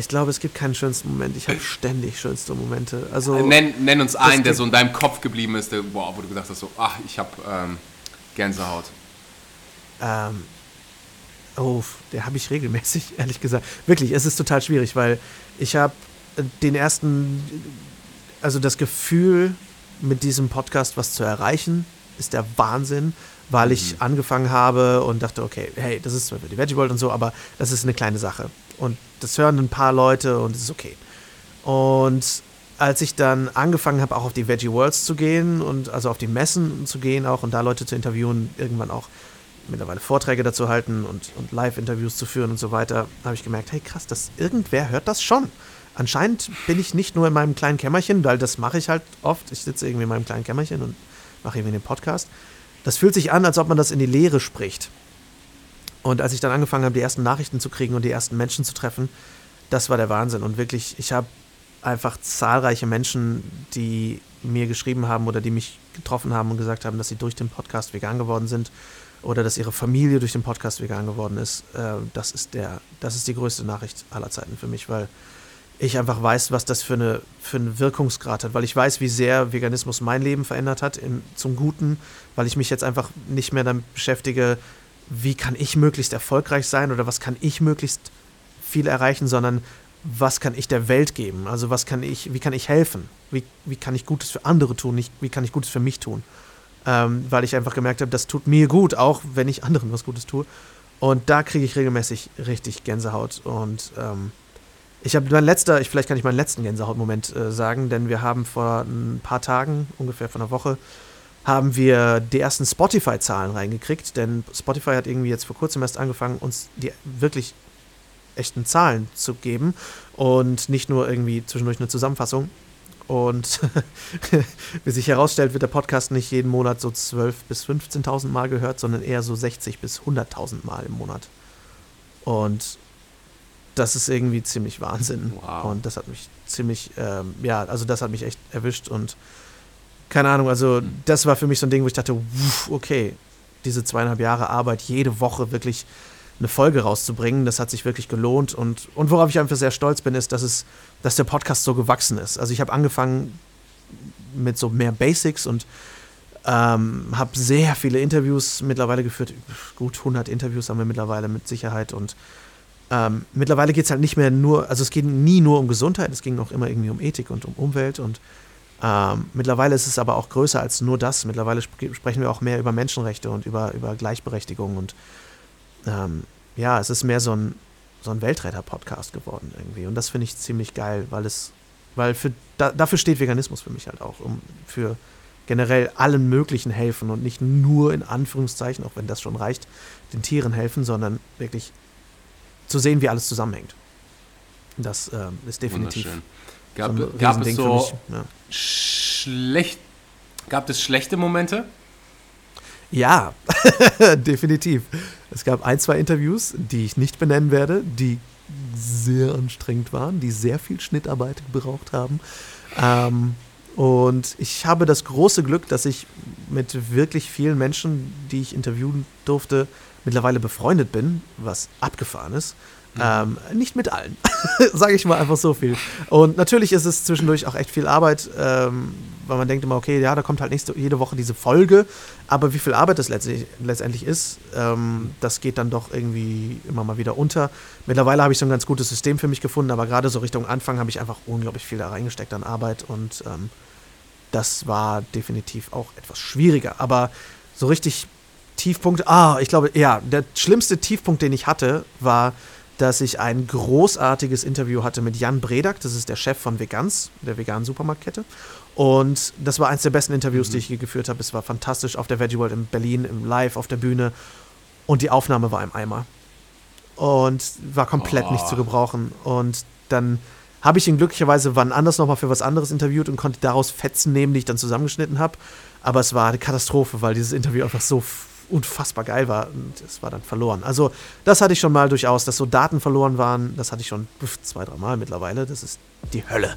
ich glaube, es gibt keinen schönsten Moment. Ich habe ständig schönste Momente. Also, nenn, nenn uns einen, der so in deinem Kopf geblieben ist, der, boah, wo du gedacht hast, so, ach, ich habe ähm, Gänsehaut. Ähm, oh, der habe ich regelmäßig, ehrlich gesagt. Wirklich, es ist total schwierig, weil ich habe den ersten, also das Gefühl, mit diesem Podcast was zu erreichen, ist der Wahnsinn, weil ich mhm. angefangen habe und dachte, okay, hey, das ist zwar für die Veggie World und so, aber das ist eine kleine Sache. Und das hören ein paar Leute und es ist okay. Und als ich dann angefangen habe, auch auf die Veggie Worlds zu gehen und also auf die Messen zu gehen auch und da Leute zu interviewen, irgendwann auch mittlerweile Vorträge dazu halten und, und Live-Interviews zu führen und so weiter, habe ich gemerkt, hey krass, das, irgendwer hört das schon. Anscheinend bin ich nicht nur in meinem kleinen Kämmerchen, weil das mache ich halt oft. Ich sitze irgendwie in meinem kleinen Kämmerchen und mache irgendwie den Podcast. Das fühlt sich an, als ob man das in die Leere spricht. Und als ich dann angefangen habe, die ersten Nachrichten zu kriegen und die ersten Menschen zu treffen, das war der Wahnsinn. Und wirklich, ich habe einfach zahlreiche Menschen, die mir geschrieben haben oder die mich getroffen haben und gesagt haben, dass sie durch den Podcast vegan geworden sind oder dass ihre Familie durch den Podcast vegan geworden ist. Äh, das, ist der, das ist die größte Nachricht aller Zeiten für mich, weil ich einfach weiß, was das für, eine, für einen Wirkungsgrad hat, weil ich weiß, wie sehr Veganismus mein Leben verändert hat im, zum Guten, weil ich mich jetzt einfach nicht mehr damit beschäftige, wie kann ich möglichst erfolgreich sein oder was kann ich möglichst viel erreichen, sondern was kann ich der Welt geben? Also was kann ich, wie kann ich helfen? Wie, wie kann ich Gutes für andere tun? Nicht, wie kann ich Gutes für mich tun? Ähm, weil ich einfach gemerkt habe, das tut mir gut, auch wenn ich anderen was Gutes tue. Und da kriege ich regelmäßig richtig Gänsehaut. Und ähm, ich habe mein letzter, ich, vielleicht kann ich meinen letzten Gänsehautmoment äh, sagen, denn wir haben vor ein paar Tagen, ungefähr vor einer Woche, haben wir die ersten Spotify-Zahlen reingekriegt, denn Spotify hat irgendwie jetzt vor kurzem erst angefangen, uns die wirklich echten Zahlen zu geben und nicht nur irgendwie zwischendurch eine Zusammenfassung. Und wie sich herausstellt, wird der Podcast nicht jeden Monat so 12.000 bis 15.000 Mal gehört, sondern eher so 60.000 bis 100.000 Mal im Monat. Und das ist irgendwie ziemlich Wahnsinn. Wow. Und das hat mich ziemlich, ähm, ja, also das hat mich echt erwischt und keine Ahnung, also das war für mich so ein Ding, wo ich dachte, okay, diese zweieinhalb Jahre Arbeit, jede Woche wirklich eine Folge rauszubringen, das hat sich wirklich gelohnt. Und, und worauf ich einfach sehr stolz bin, ist, dass, es, dass der Podcast so gewachsen ist. Also ich habe angefangen mit so mehr Basics und ähm, habe sehr viele Interviews mittlerweile geführt. Gut 100 Interviews haben wir mittlerweile mit Sicherheit. Und ähm, mittlerweile geht es halt nicht mehr nur, also es geht nie nur um Gesundheit, es ging auch immer irgendwie um Ethik und um Umwelt und ähm, mittlerweile ist es aber auch größer als nur das. Mittlerweile sp sprechen wir auch mehr über Menschenrechte und über, über Gleichberechtigung. Und ähm, ja, es ist mehr so ein, so ein Weltretter-Podcast geworden irgendwie. Und das finde ich ziemlich geil, weil es, weil für, da, dafür steht Veganismus für mich halt auch, um für generell allen möglichen helfen und nicht nur in Anführungszeichen, auch wenn das schon reicht, den Tieren helfen, sondern wirklich zu sehen, wie alles zusammenhängt. Das ähm, ist definitiv. Gab, so gab es so ja. schlecht, gab es schlechte Momente? Ja, definitiv. Es gab ein, zwei Interviews, die ich nicht benennen werde, die sehr anstrengend waren, die sehr viel Schnittarbeit gebraucht haben. Ähm, und ich habe das große Glück, dass ich mit wirklich vielen Menschen, die ich interviewen durfte, mittlerweile befreundet bin, was abgefahren ist. Ähm, nicht mit allen, sage ich mal einfach so viel. Und natürlich ist es zwischendurch auch echt viel Arbeit, ähm, weil man denkt immer, okay, ja, da kommt halt nächste, jede Woche diese Folge, aber wie viel Arbeit das letztendlich, letztendlich ist, ähm, das geht dann doch irgendwie immer mal wieder unter. Mittlerweile habe ich so ein ganz gutes System für mich gefunden, aber gerade so Richtung Anfang habe ich einfach unglaublich viel da reingesteckt an Arbeit und ähm, das war definitiv auch etwas schwieriger. Aber so richtig Tiefpunkt, ah, ich glaube, ja, der schlimmste Tiefpunkt, den ich hatte, war, dass ich ein großartiges Interview hatte mit Jan Bredak, das ist der Chef von Vegans, der veganen Supermarktkette. Und das war eines der besten Interviews, mhm. die ich je geführt habe. Es war fantastisch auf der Veggie World in Berlin, im Live auf der Bühne. Und die Aufnahme war im Eimer. Und war komplett oh. nicht zu gebrauchen. Und dann habe ich ihn glücklicherweise wann anders nochmal für was anderes interviewt und konnte daraus Fetzen nehmen, die ich dann zusammengeschnitten habe. Aber es war eine Katastrophe, weil dieses Interview einfach so unfassbar geil war und es war dann verloren. Also das hatte ich schon mal durchaus, dass so Daten verloren waren. Das hatte ich schon zwei, drei Mal mittlerweile. Das ist die Hölle.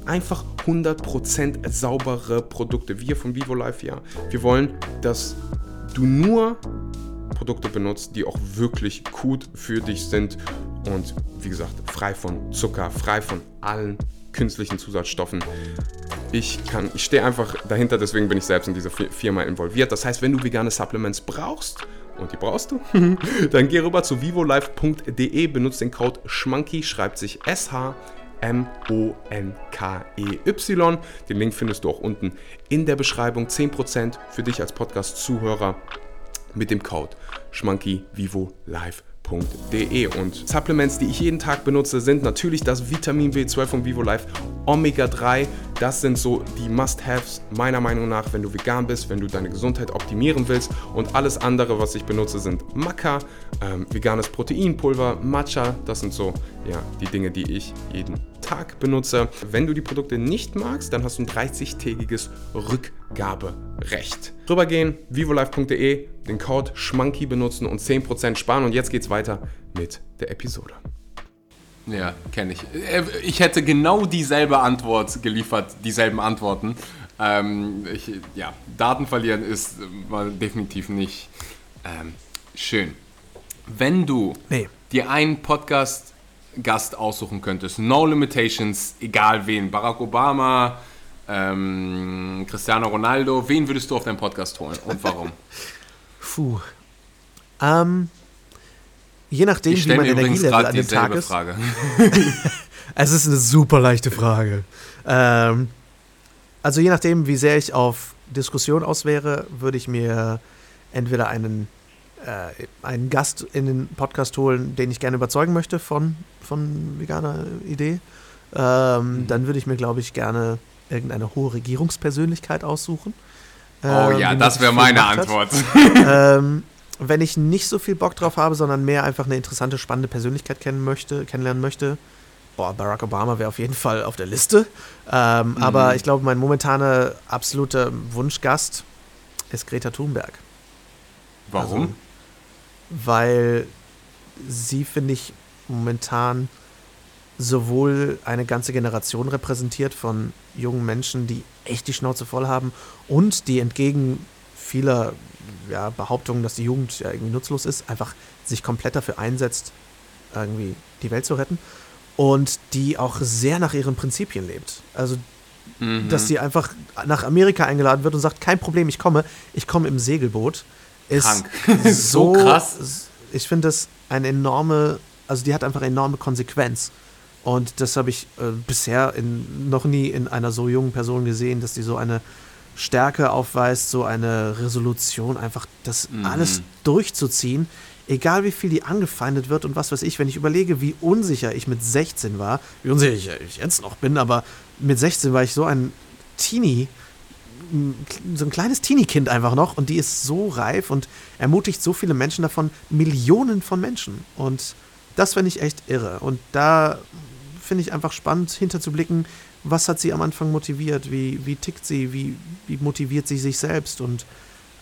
einfach 100% saubere Produkte. Wir von Vivo Life, ja, wir wollen dass du nur Produkte benutzt, die auch wirklich gut für dich sind und wie gesagt, frei von Zucker, frei von allen künstlichen Zusatzstoffen. Ich ich stehe einfach dahinter, deswegen bin ich selbst in dieser Firma involviert. Das heißt, wenn du vegane Supplements brauchst, und die brauchst du, dann geh rüber zu vivolife.de, benutze den Code SCHMANKY, schreibt sich SH M-O-N-K-E-Y. Den Link findest du auch unten in der Beschreibung. 10% für dich als Podcast-Zuhörer mit dem Code Schmanky Vivo Live www.vivo-life.de. Und Supplements, die ich jeden Tag benutze, sind natürlich das Vitamin B12 von Vivo Life Omega 3. Das sind so die Must-Haves meiner Meinung nach, wenn du vegan bist, wenn du deine Gesundheit optimieren willst. Und alles andere, was ich benutze, sind Maca, ähm, veganes Proteinpulver, Matcha. Das sind so ja, die Dinge, die ich jeden Tag benutze. Wenn du die Produkte nicht magst, dann hast du ein 30-tägiges Rückgaberecht. Rübergehen, vivolife.de, den Code SCHMANKY benutzen und 10% sparen. Und jetzt geht's weiter mit der Episode. Ja, kenne ich. Äh, ich hätte genau dieselbe Antwort geliefert, dieselben Antworten. Ähm, ich, ja, Daten verlieren ist mal definitiv nicht ähm, schön. Wenn du nee. dir einen Podcast Gast aussuchen könntest, no limitations, egal wen, Barack Obama, ähm, Cristiano Ronaldo, wen würdest du auf deinen Podcast holen und warum? Puh. Ähm, je nachdem, wie mein Energielevel an dem Tag ist. Frage. es ist eine super leichte Frage. Ähm, also je nachdem, wie sehr ich auf Diskussion aus wäre, würde ich mir entweder einen einen Gast in den Podcast holen, den ich gerne überzeugen möchte von, von veganer Idee, ähm, mhm. dann würde ich mir, glaube ich, gerne irgendeine hohe Regierungspersönlichkeit aussuchen. Ähm, oh ja, das wäre meine Antwort. ähm, wenn ich nicht so viel Bock drauf habe, sondern mehr einfach eine interessante, spannende Persönlichkeit kennen möchte, kennenlernen möchte, boah, Barack Obama wäre auf jeden Fall auf der Liste. Ähm, mhm. Aber ich glaube, mein momentaner absoluter Wunschgast ist Greta Thunberg. Warum? Also, weil sie, finde ich, momentan sowohl eine ganze Generation repräsentiert von jungen Menschen, die echt die Schnauze voll haben und die entgegen vieler ja, Behauptungen, dass die Jugend ja irgendwie nutzlos ist, einfach sich komplett dafür einsetzt, irgendwie die Welt zu retten und die auch sehr nach ihren Prinzipien lebt. Also, mhm. dass sie einfach nach Amerika eingeladen wird und sagt, kein Problem, ich komme, ich komme im Segelboot ist Krank. so krass. Ich finde das eine enorme, also die hat einfach enorme Konsequenz. Und das habe ich äh, bisher in, noch nie in einer so jungen Person gesehen, dass die so eine Stärke aufweist, so eine Resolution, einfach das mhm. alles durchzuziehen, egal wie viel die angefeindet wird und was weiß ich, wenn ich überlege, wie unsicher ich mit 16 war, wie unsicher ich jetzt noch bin, aber mit 16 war ich so ein Teenie, so ein kleines Teenie-Kind einfach noch und die ist so reif und ermutigt so viele Menschen davon, Millionen von Menschen. Und das finde ich echt irre. Und da finde ich einfach spannend hinterzublicken, was hat sie am Anfang motiviert, wie, wie tickt sie, wie, wie motiviert sie sich selbst und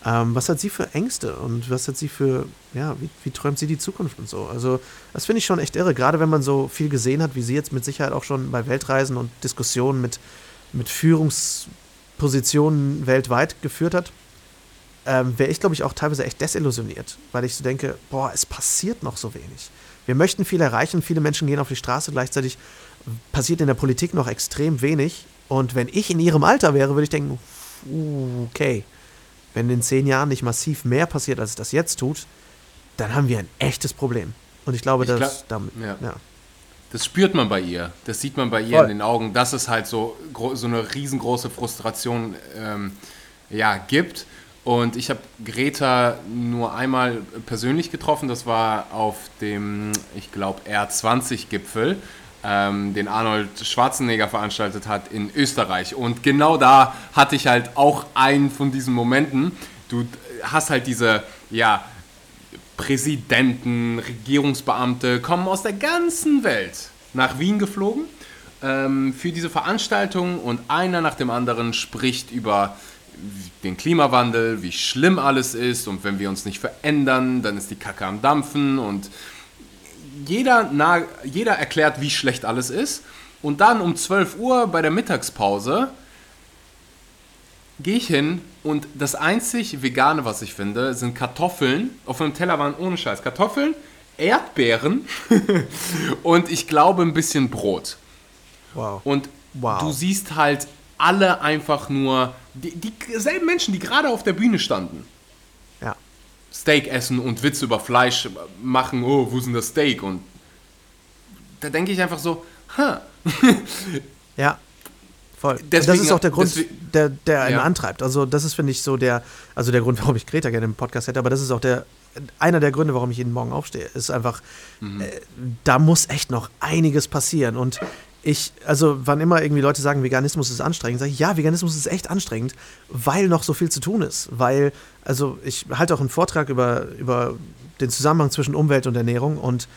ähm, was hat sie für Ängste und was hat sie für, ja, wie, wie träumt sie die Zukunft und so. Also das finde ich schon echt irre, gerade wenn man so viel gesehen hat, wie sie jetzt mit Sicherheit auch schon bei Weltreisen und Diskussionen mit, mit Führungspositionen weltweit geführt hat. Ähm, wäre ich, glaube ich, auch teilweise echt desillusioniert, weil ich so denke, boah, es passiert noch so wenig. Wir möchten viel erreichen, viele Menschen gehen auf die Straße, gleichzeitig passiert in der Politik noch extrem wenig. Und wenn ich in ihrem Alter wäre, würde ich denken, okay, wenn in zehn Jahren nicht massiv mehr passiert, als das jetzt tut, dann haben wir ein echtes Problem. Und ich glaube, ich dass damit, ja. ja. Das spürt man bei ihr. Das sieht man bei ihr Voll. in den Augen, dass es halt so, so eine riesengroße Frustration ähm, ja, gibt. Und ich habe Greta nur einmal persönlich getroffen. Das war auf dem, ich glaube, R20-Gipfel ähm, den Arnold Schwarzenegger veranstaltet hat in Österreich. Und genau da hatte ich halt auch einen von diesen Momenten. Du hast halt diese, ja, Präsidenten, Regierungsbeamte kommen aus der ganzen Welt nach Wien geflogen ähm, für diese Veranstaltung und einer nach dem anderen spricht über den Klimawandel, wie schlimm alles ist und wenn wir uns nicht verändern, dann ist die Kacke am Dampfen und jeder, jeder erklärt, wie schlecht alles ist. Und dann um 12 Uhr bei der Mittagspause gehe ich hin und das einzig Vegane, was ich finde, sind Kartoffeln. Auf einem Teller waren ohne Scheiß Kartoffeln, Erdbeeren und ich glaube ein bisschen Brot. Wow. Und wow. du siehst halt alle einfach nur, die, dieselben Menschen, die gerade auf der Bühne standen, Steak essen und Witze über Fleisch machen, oh, wo ist denn das Steak? Und da denke ich einfach so, ha. ja, voll. Deswegen, das ist auch der Grund, deswegen, der, der einen ja. antreibt. Also das ist, finde ich, so der, also der Grund, warum ich Greta gerne im Podcast hätte, aber das ist auch der, einer der Gründe, warum ich jeden Morgen aufstehe, ist einfach, mhm. äh, da muss echt noch einiges passieren. Und ich, also wann immer irgendwie Leute sagen, Veganismus ist anstrengend, sage ich, ja, Veganismus ist echt anstrengend, weil noch so viel zu tun ist. Weil, also ich halte auch einen Vortrag über, über den Zusammenhang zwischen Umwelt und Ernährung und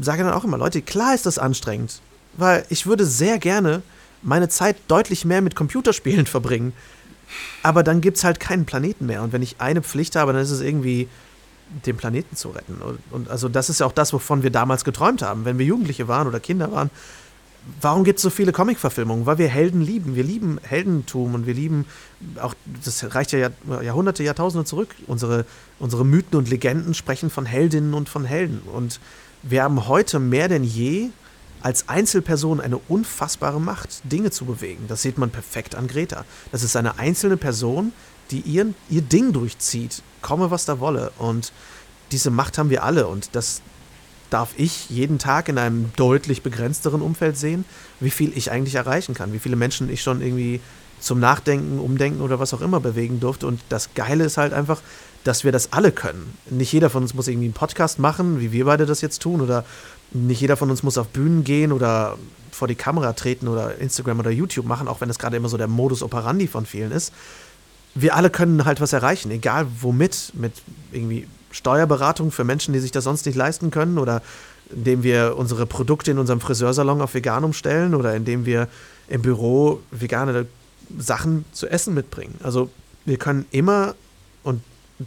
sage dann auch immer, Leute, klar ist das anstrengend, weil ich würde sehr gerne meine Zeit deutlich mehr mit Computerspielen verbringen. Aber dann gibt es halt keinen Planeten mehr. Und wenn ich eine Pflicht habe, dann ist es irgendwie, den Planeten zu retten. Und, und also das ist ja auch das, wovon wir damals geträumt haben. Wenn wir Jugendliche waren oder Kinder waren, warum gibt es so viele Comic-Verfilmungen? Weil wir Helden lieben. Wir lieben Heldentum und wir lieben auch, das reicht ja Jahrhunderte, Jahrtausende zurück. Unsere, unsere Mythen und Legenden sprechen von Heldinnen und von Helden. Und wir haben heute mehr denn je als Einzelperson eine unfassbare Macht, Dinge zu bewegen. Das sieht man perfekt an Greta. Das ist eine einzelne Person, die ihren, ihr Ding durchzieht, komme was da wolle. Und diese Macht haben wir alle. Und das, darf ich jeden Tag in einem deutlich begrenzteren Umfeld sehen, wie viel ich eigentlich erreichen kann, wie viele Menschen ich schon irgendwie zum Nachdenken, Umdenken oder was auch immer bewegen durfte. Und das Geile ist halt einfach, dass wir das alle können. Nicht jeder von uns muss irgendwie einen Podcast machen, wie wir beide das jetzt tun, oder nicht jeder von uns muss auf Bühnen gehen oder vor die Kamera treten oder Instagram oder YouTube machen, auch wenn das gerade immer so der Modus operandi von vielen ist. Wir alle können halt was erreichen, egal womit, mit irgendwie Steuerberatung für Menschen, die sich das sonst nicht leisten können oder indem wir unsere Produkte in unserem Friseursalon auf vegan umstellen oder indem wir im Büro vegane Sachen zu essen mitbringen. Also wir können immer,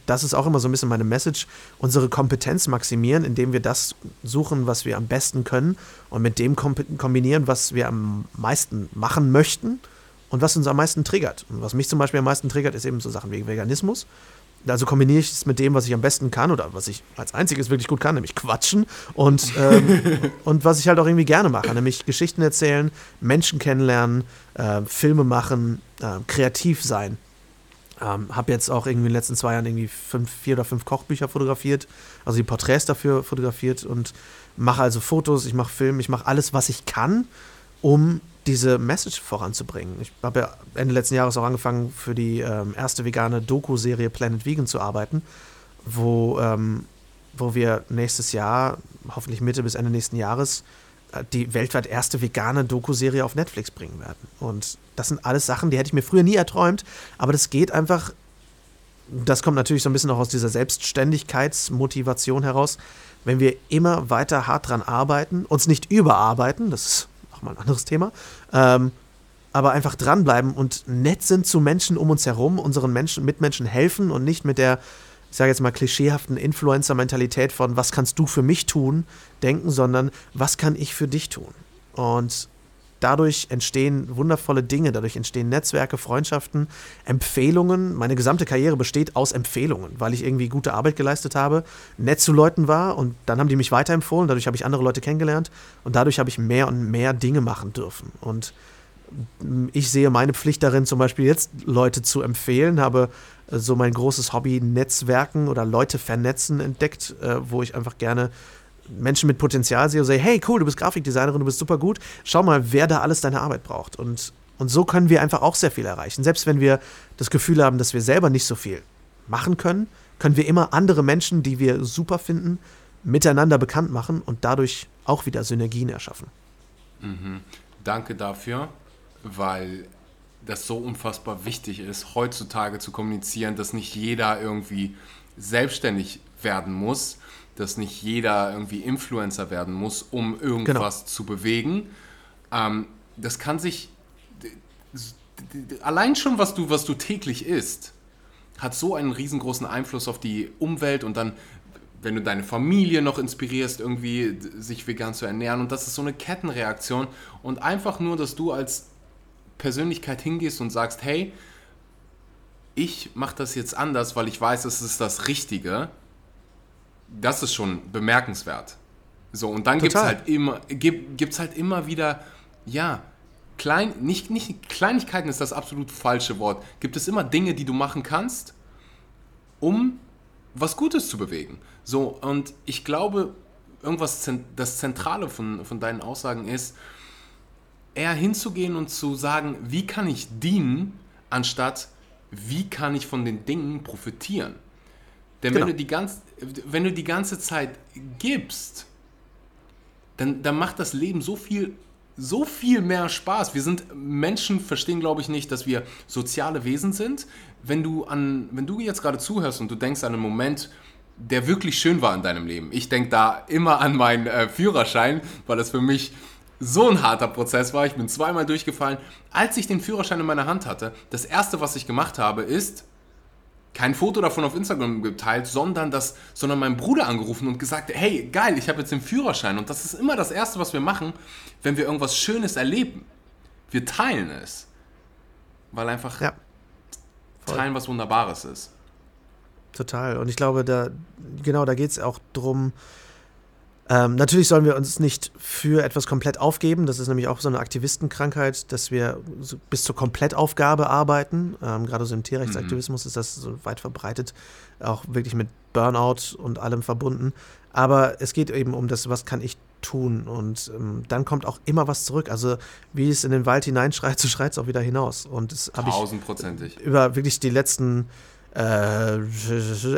das ist auch immer so ein bisschen meine Message, unsere Kompetenz maximieren, indem wir das suchen, was wir am besten können und mit dem kombinieren, was wir am meisten machen möchten und was uns am meisten triggert. Und was mich zum Beispiel am meisten triggert, ist eben so Sachen wie Veganismus also kombiniere ich es mit dem, was ich am besten kann oder was ich als einziges wirklich gut kann, nämlich quatschen und, ähm, und was ich halt auch irgendwie gerne mache, nämlich Geschichten erzählen, Menschen kennenlernen, äh, Filme machen, äh, kreativ sein. Ähm, habe jetzt auch irgendwie in den letzten zwei Jahren irgendwie fünf, vier oder fünf Kochbücher fotografiert, also die Porträts dafür fotografiert und mache also Fotos, ich mache Film, ich mache alles, was ich kann, um diese Message voranzubringen. Ich habe ja Ende letzten Jahres auch angefangen, für die ähm, erste vegane Doku-Serie Planet Vegan zu arbeiten, wo, ähm, wo wir nächstes Jahr, hoffentlich Mitte bis Ende nächsten Jahres, äh, die weltweit erste vegane Doku-Serie auf Netflix bringen werden. Und das sind alles Sachen, die hätte ich mir früher nie erträumt, aber das geht einfach. Das kommt natürlich so ein bisschen auch aus dieser Selbstständigkeitsmotivation heraus. Wenn wir immer weiter hart dran arbeiten, uns nicht überarbeiten, das ist auch mal ein anderes Thema, ähm, aber einfach dranbleiben und nett sind zu Menschen um uns herum, unseren Menschen, Mitmenschen helfen und nicht mit der, ich sage jetzt mal, klischeehaften Influencer-Mentalität von, was kannst du für mich tun, denken, sondern was kann ich für dich tun? Und dadurch entstehen wundervolle Dinge, dadurch entstehen Netzwerke, Freundschaften, Empfehlungen. Meine gesamte Karriere besteht aus Empfehlungen, weil ich irgendwie gute Arbeit geleistet habe, nett zu Leuten war und dann haben die mich weiterempfohlen, dadurch habe ich andere Leute kennengelernt und dadurch habe ich mehr und mehr Dinge machen dürfen. Und ich sehe meine Pflicht darin, zum Beispiel jetzt Leute zu empfehlen, habe so mein großes Hobby Netzwerken oder Leute vernetzen entdeckt, äh, wo ich einfach gerne Menschen mit Potenzial sehe und sage, hey, cool, du bist Grafikdesignerin, du bist super gut, schau mal, wer da alles deine Arbeit braucht. Und, und so können wir einfach auch sehr viel erreichen. Selbst wenn wir das Gefühl haben, dass wir selber nicht so viel machen können, können wir immer andere Menschen, die wir super finden, miteinander bekannt machen und dadurch auch wieder Synergien erschaffen. Mhm. Danke dafür, weil das so unfassbar wichtig ist, heutzutage zu kommunizieren, dass nicht jeder irgendwie selbstständig werden muss, dass nicht jeder irgendwie Influencer werden muss, um irgendwas genau. zu bewegen. Ähm, das kann sich allein schon, was du, was du täglich isst, hat so einen riesengroßen Einfluss auf die Umwelt und dann, wenn du deine Familie noch inspirierst, irgendwie sich vegan zu ernähren und das ist so eine Kettenreaktion und einfach nur, dass du als Persönlichkeit hingehst und sagst, hey, ich mache das jetzt anders, weil ich weiß, es ist das Richtige das ist schon bemerkenswert. So, und dann gibt es halt immer, gibt, gibt's halt immer wieder, ja, klein, nicht, nicht, Kleinigkeiten ist das absolut falsche Wort. Gibt es immer Dinge, die du machen kannst, um was Gutes zu bewegen. So, und ich glaube, irgendwas, das Zentrale von, von deinen Aussagen ist, eher hinzugehen und zu sagen, wie kann ich dienen, anstatt wie kann ich von den Dingen profitieren. Denn genau. wenn, du die ganz, wenn du die ganze Zeit gibst, dann, dann macht das Leben so viel, so viel mehr Spaß. Wir sind Menschen, verstehen glaube ich nicht, dass wir soziale Wesen sind. Wenn du, an, wenn du jetzt gerade zuhörst und du denkst an einen Moment, der wirklich schön war in deinem Leben. Ich denke da immer an meinen äh, Führerschein, weil das für mich so ein harter Prozess war. Ich bin zweimal durchgefallen. Als ich den Führerschein in meiner Hand hatte, das erste, was ich gemacht habe, ist, kein Foto davon auf Instagram geteilt, sondern, das, sondern meinen Bruder angerufen und gesagt, hey, geil, ich habe jetzt den Führerschein. Und das ist immer das Erste, was wir machen, wenn wir irgendwas Schönes erleben. Wir teilen es. Weil einfach ja, teilen was Wunderbares ist. Total. Und ich glaube, da, genau, da geht es auch darum, ähm, natürlich sollen wir uns nicht für etwas komplett aufgeben. Das ist nämlich auch so eine Aktivistenkrankheit, dass wir so bis zur Komplettaufgabe arbeiten. Ähm, gerade so im Tierrechtsaktivismus mhm. ist das so weit verbreitet, auch wirklich mit Burnout und allem verbunden. Aber es geht eben um das, was kann ich tun? Und ähm, dann kommt auch immer was zurück. Also wie es in den Wald hineinschreit, so schreit es auch wieder hinaus. Und das habe ich über wirklich die letzten äh,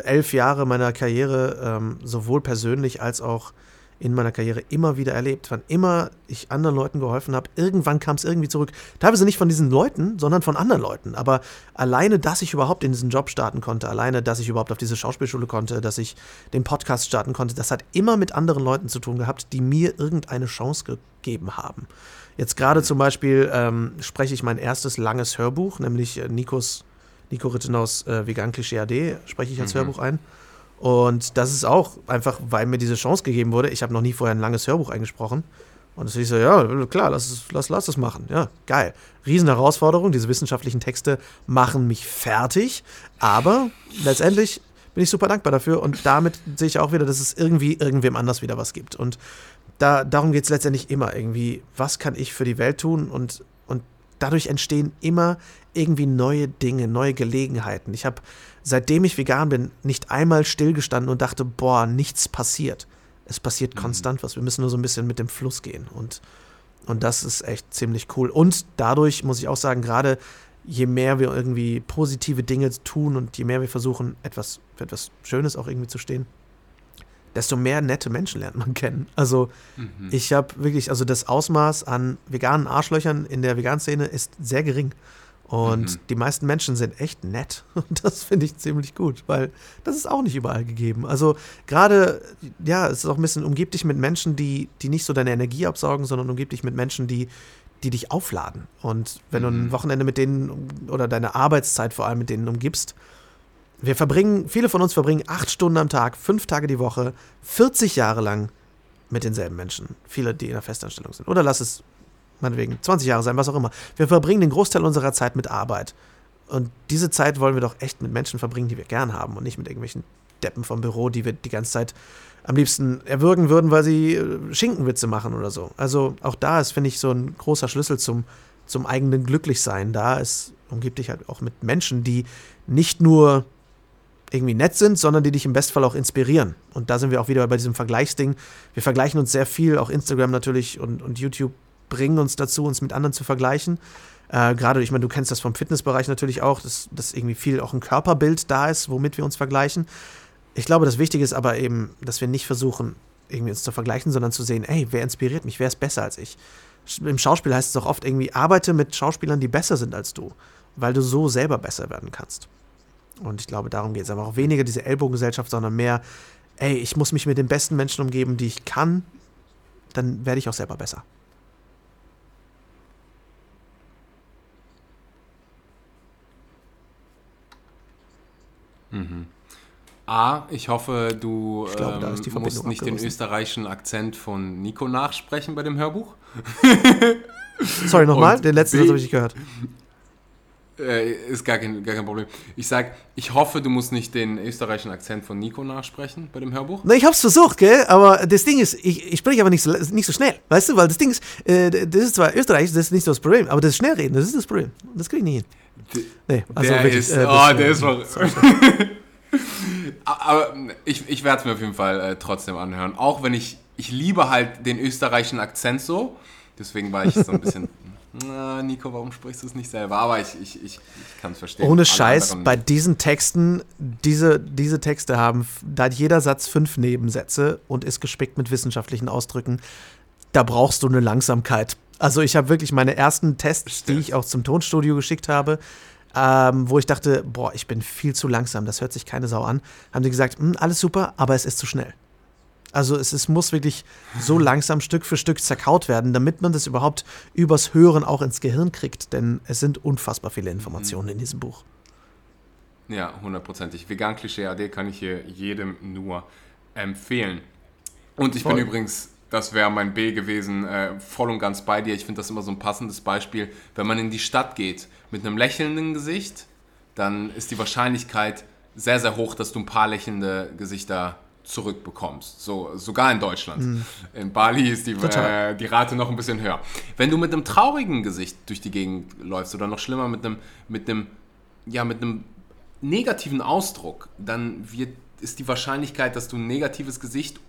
elf Jahre meiner Karriere ähm, sowohl persönlich als auch in meiner Karriere immer wieder erlebt. Wann immer ich anderen Leuten geholfen habe, irgendwann kam es irgendwie zurück. Teilweise nicht von diesen Leuten, sondern von anderen Leuten. Aber alleine, dass ich überhaupt in diesen Job starten konnte, alleine, dass ich überhaupt auf diese Schauspielschule konnte, dass ich den Podcast starten konnte, das hat immer mit anderen Leuten zu tun gehabt, die mir irgendeine Chance gegeben haben. Jetzt gerade zum Beispiel ähm, spreche ich mein erstes langes Hörbuch, nämlich äh, Nikos, Nico Rittenaus äh, Vegan Klischee AD, spreche ich als mhm. Hörbuch ein. Und das ist auch einfach, weil mir diese Chance gegeben wurde. Ich habe noch nie vorher ein langes Hörbuch eingesprochen. Und es ist so, ja, klar, lass, lass, lass das machen. Ja, geil. Riesenherausforderung. Diese wissenschaftlichen Texte machen mich fertig. Aber letztendlich bin ich super dankbar dafür. Und damit sehe ich auch wieder, dass es irgendwie irgendwem anders wieder was gibt. Und da, darum geht es letztendlich immer irgendwie. Was kann ich für die Welt tun? Und, und dadurch entstehen immer irgendwie neue Dinge, neue Gelegenheiten. Ich habe, seitdem ich vegan bin, nicht einmal stillgestanden und dachte, boah, nichts passiert. Es passiert mhm. konstant was. Wir müssen nur so ein bisschen mit dem Fluss gehen. Und, und das ist echt ziemlich cool. Und dadurch muss ich auch sagen, gerade je mehr wir irgendwie positive Dinge tun und je mehr wir versuchen, etwas, für etwas Schönes auch irgendwie zu stehen, desto mehr nette Menschen lernt man kennen. Also mhm. ich habe wirklich, also das Ausmaß an veganen Arschlöchern in der Vegan-Szene ist sehr gering. Und mhm. die meisten Menschen sind echt nett. Und das finde ich ziemlich gut, weil das ist auch nicht überall gegeben. Also gerade, ja, es ist auch ein bisschen, umgib dich mit Menschen, die, die nicht so deine Energie absaugen, sondern umgib dich mit Menschen, die, die dich aufladen. Und wenn mhm. du ein mhm. Wochenende mit denen oder deine Arbeitszeit vor allem mit denen umgibst, wir verbringen, viele von uns verbringen acht Stunden am Tag, fünf Tage die Woche, 40 Jahre lang mit denselben Menschen. Viele, die in der Festanstellung sind. Oder lass es meinetwegen 20 Jahre sein, was auch immer. Wir verbringen den Großteil unserer Zeit mit Arbeit. Und diese Zeit wollen wir doch echt mit Menschen verbringen, die wir gern haben und nicht mit irgendwelchen Deppen vom Büro, die wir die ganze Zeit am liebsten erwürgen würden, weil sie äh, Schinkenwitze machen oder so. Also auch da ist, finde ich, so ein großer Schlüssel zum, zum eigenen Glücklichsein. Da ist, umgibt dich halt auch mit Menschen, die nicht nur irgendwie nett sind, sondern die dich im Bestfall auch inspirieren. Und da sind wir auch wieder bei diesem Vergleichsding. Wir vergleichen uns sehr viel, auch Instagram natürlich und, und YouTube bringen uns dazu, uns mit anderen zu vergleichen. Äh, Gerade, ich meine, du kennst das vom Fitnessbereich natürlich auch, dass, dass irgendwie viel auch ein Körperbild da ist, womit wir uns vergleichen. Ich glaube, das Wichtige ist aber eben, dass wir nicht versuchen, irgendwie uns zu vergleichen, sondern zu sehen, ey, wer inspiriert mich, wer ist besser als ich? Im Schauspiel heißt es auch oft irgendwie, arbeite mit Schauspielern, die besser sind als du, weil du so selber besser werden kannst. Und ich glaube, darum geht es. Aber auch weniger diese Ellbogengesellschaft, sondern mehr, ey, ich muss mich mit den besten Menschen umgeben, die ich kann, dann werde ich auch selber besser. Mhm. A, ich hoffe, du ich glaube, ähm, musst nicht den österreichischen Akzent von Nico nachsprechen bei dem Hörbuch. Sorry, nochmal, den letzten habe ich nicht gehört. Äh, ist gar kein, gar kein Problem. Ich sag, ich hoffe, du musst nicht den österreichischen Akzent von Nico nachsprechen bei dem Hörbuch. Na, ich hab's versucht, gell? Aber das Ding ist, ich, ich spreche aber nicht so, nicht so schnell, weißt du? Weil das Ding ist, äh, das ist zwar Österreich, das ist nicht so das Problem, aber das Schnellreden, das ist das Problem. Das krieg ich nicht hin. Nee, also der wirklich, ist, äh, oh, der ist noch. aber ich, ich werde es mir auf jeden Fall äh, trotzdem anhören. Auch wenn ich, ich liebe halt den österreichischen Akzent so. Deswegen war ich so ein bisschen na, Nico, warum sprichst du es nicht selber? Aber ich, ich, ich, ich kann es verstehen. Ohne Scheiß, bei diesen Texten, diese, diese Texte haben, da hat jeder Satz fünf Nebensätze und ist gespickt mit wissenschaftlichen Ausdrücken. Da brauchst du eine Langsamkeit. Also ich habe wirklich meine ersten Tests, die ich auch zum Tonstudio geschickt habe, ähm, wo ich dachte, boah, ich bin viel zu langsam, das hört sich keine Sau an, haben die gesagt, hm, alles super, aber es ist zu schnell. Also es, es muss wirklich so langsam Stück für Stück zerkaut werden, damit man das überhaupt übers Hören auch ins Gehirn kriegt. Denn es sind unfassbar viele Informationen mhm. in diesem Buch. Ja, hundertprozentig. Vegan Klischee AD kann ich hier jedem nur empfehlen. Und ich Voll. bin übrigens, das wäre mein B gewesen, äh, voll und ganz bei dir. Ich finde das immer so ein passendes Beispiel. Wenn man in die Stadt geht mit einem lächelnden Gesicht, dann ist die Wahrscheinlichkeit sehr, sehr hoch, dass du ein paar lächelnde Gesichter zurückbekommst. So, sogar in Deutschland. Mhm. In Bali ist die, äh, die Rate noch ein bisschen höher. Wenn du mit einem traurigen Gesicht durch die Gegend läufst oder noch schlimmer mit einem, mit einem, ja, mit einem negativen Ausdruck, dann wird, ist die Wahrscheinlichkeit, dass du ein negatives Gesicht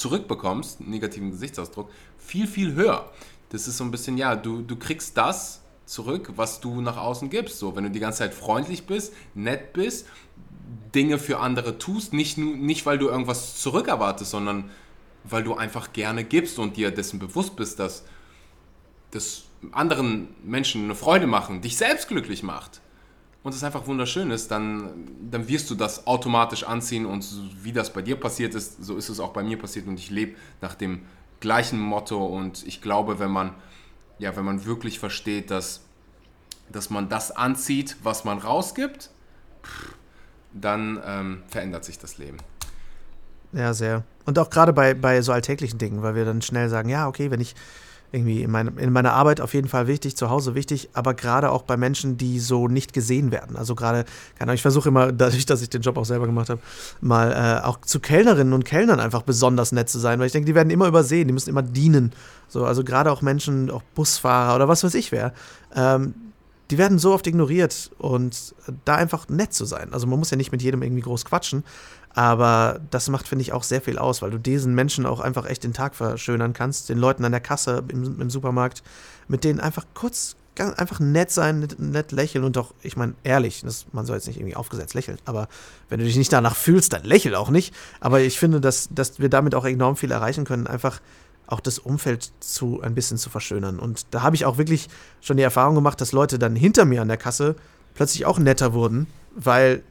zurückbekommst, negativen Gesichtsausdruck, viel, viel höher. Das ist so ein bisschen, ja, du, du kriegst das zurück, was du nach außen gibst. So, wenn du die ganze Zeit freundlich bist, nett bist, Dinge für andere tust, nicht, nicht weil du irgendwas zurückerwartest, sondern weil du einfach gerne gibst und dir dessen bewusst bist, dass das anderen Menschen eine Freude machen, dich selbst glücklich macht und es einfach wunderschön ist, dann, dann wirst du das automatisch anziehen und wie das bei dir passiert ist, so ist es auch bei mir passiert und ich lebe nach dem gleichen Motto und ich glaube, wenn man, ja, wenn man wirklich versteht, dass, dass man das anzieht, was man rausgibt, dann ähm, verändert sich das Leben. Ja, sehr. Und auch gerade bei, bei so alltäglichen Dingen, weil wir dann schnell sagen, ja, okay, wenn ich irgendwie in, mein, in meiner Arbeit auf jeden Fall wichtig, zu Hause wichtig, aber gerade auch bei Menschen, die so nicht gesehen werden. Also gerade, keine Ahnung, ich versuche immer, dadurch, dass ich den Job auch selber gemacht habe, mal äh, auch zu Kellnerinnen und Kellnern einfach besonders nett zu sein, weil ich denke, die werden immer übersehen, die müssen immer dienen. So, also gerade auch Menschen, auch Busfahrer oder was weiß ich wer, ähm, die werden so oft ignoriert und da einfach nett zu sein. Also man muss ja nicht mit jedem irgendwie groß quatschen, aber das macht, finde ich, auch sehr viel aus, weil du diesen Menschen auch einfach echt den Tag verschönern kannst, den Leuten an der Kasse im, im Supermarkt, mit denen einfach kurz, einfach nett sein, nett, nett lächeln und doch, ich meine, ehrlich, das, man soll jetzt nicht irgendwie aufgesetzt lächeln, aber wenn du dich nicht danach fühlst, dann lächel auch nicht. Aber ich finde, dass, dass wir damit auch enorm viel erreichen können, einfach auch das Umfeld zu ein bisschen zu verschönern. Und da habe ich auch wirklich schon die Erfahrung gemacht, dass Leute dann hinter mir an der Kasse plötzlich auch netter wurden, weil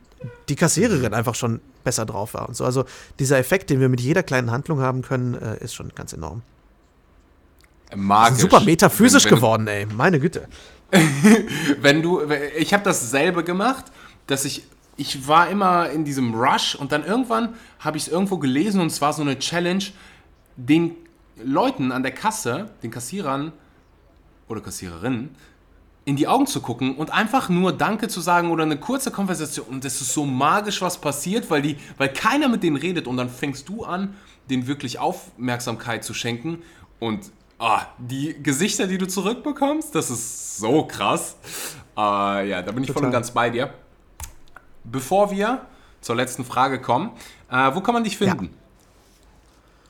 die Kassiererin einfach schon besser drauf war und so. Also dieser Effekt, den wir mit jeder kleinen Handlung haben können, äh, ist schon ganz enorm. Magisch. Super metaphysisch wenn, wenn geworden, ey. Meine Güte. wenn du, ich habe dasselbe gemacht, dass ich, ich war immer in diesem Rush und dann irgendwann habe ich es irgendwo gelesen und es war so eine Challenge, den Leuten an der Kasse, den Kassierern oder Kassiererinnen, in die Augen zu gucken und einfach nur Danke zu sagen oder eine kurze Konversation. Und es ist so magisch, was passiert, weil, die, weil keiner mit denen redet. Und dann fängst du an, denen wirklich Aufmerksamkeit zu schenken. Und ah, die Gesichter, die du zurückbekommst, das ist so krass. Äh, ja, da bin ich Total. voll und ganz bei dir. Bevor wir zur letzten Frage kommen, äh, wo kann man dich finden? Ja.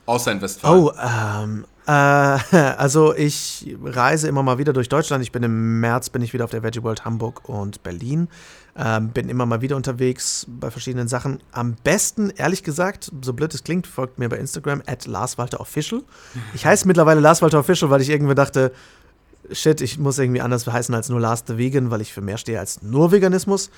Außer in Westfalen. Oh, ähm, äh, also ich reise immer mal wieder durch Deutschland. Ich bin im März bin ich wieder auf der Veggie World Hamburg und Berlin. Ähm, bin immer mal wieder unterwegs bei verschiedenen Sachen. Am besten, ehrlich gesagt, so blöd es klingt, folgt mir bei Instagram at LarsWalterOfficial. Ich heiße mittlerweile LarsWalterOfficial, weil ich irgendwie dachte, shit, ich muss irgendwie anders heißen als nur Lars the Vegan, weil ich für mehr stehe als nur Veganismus.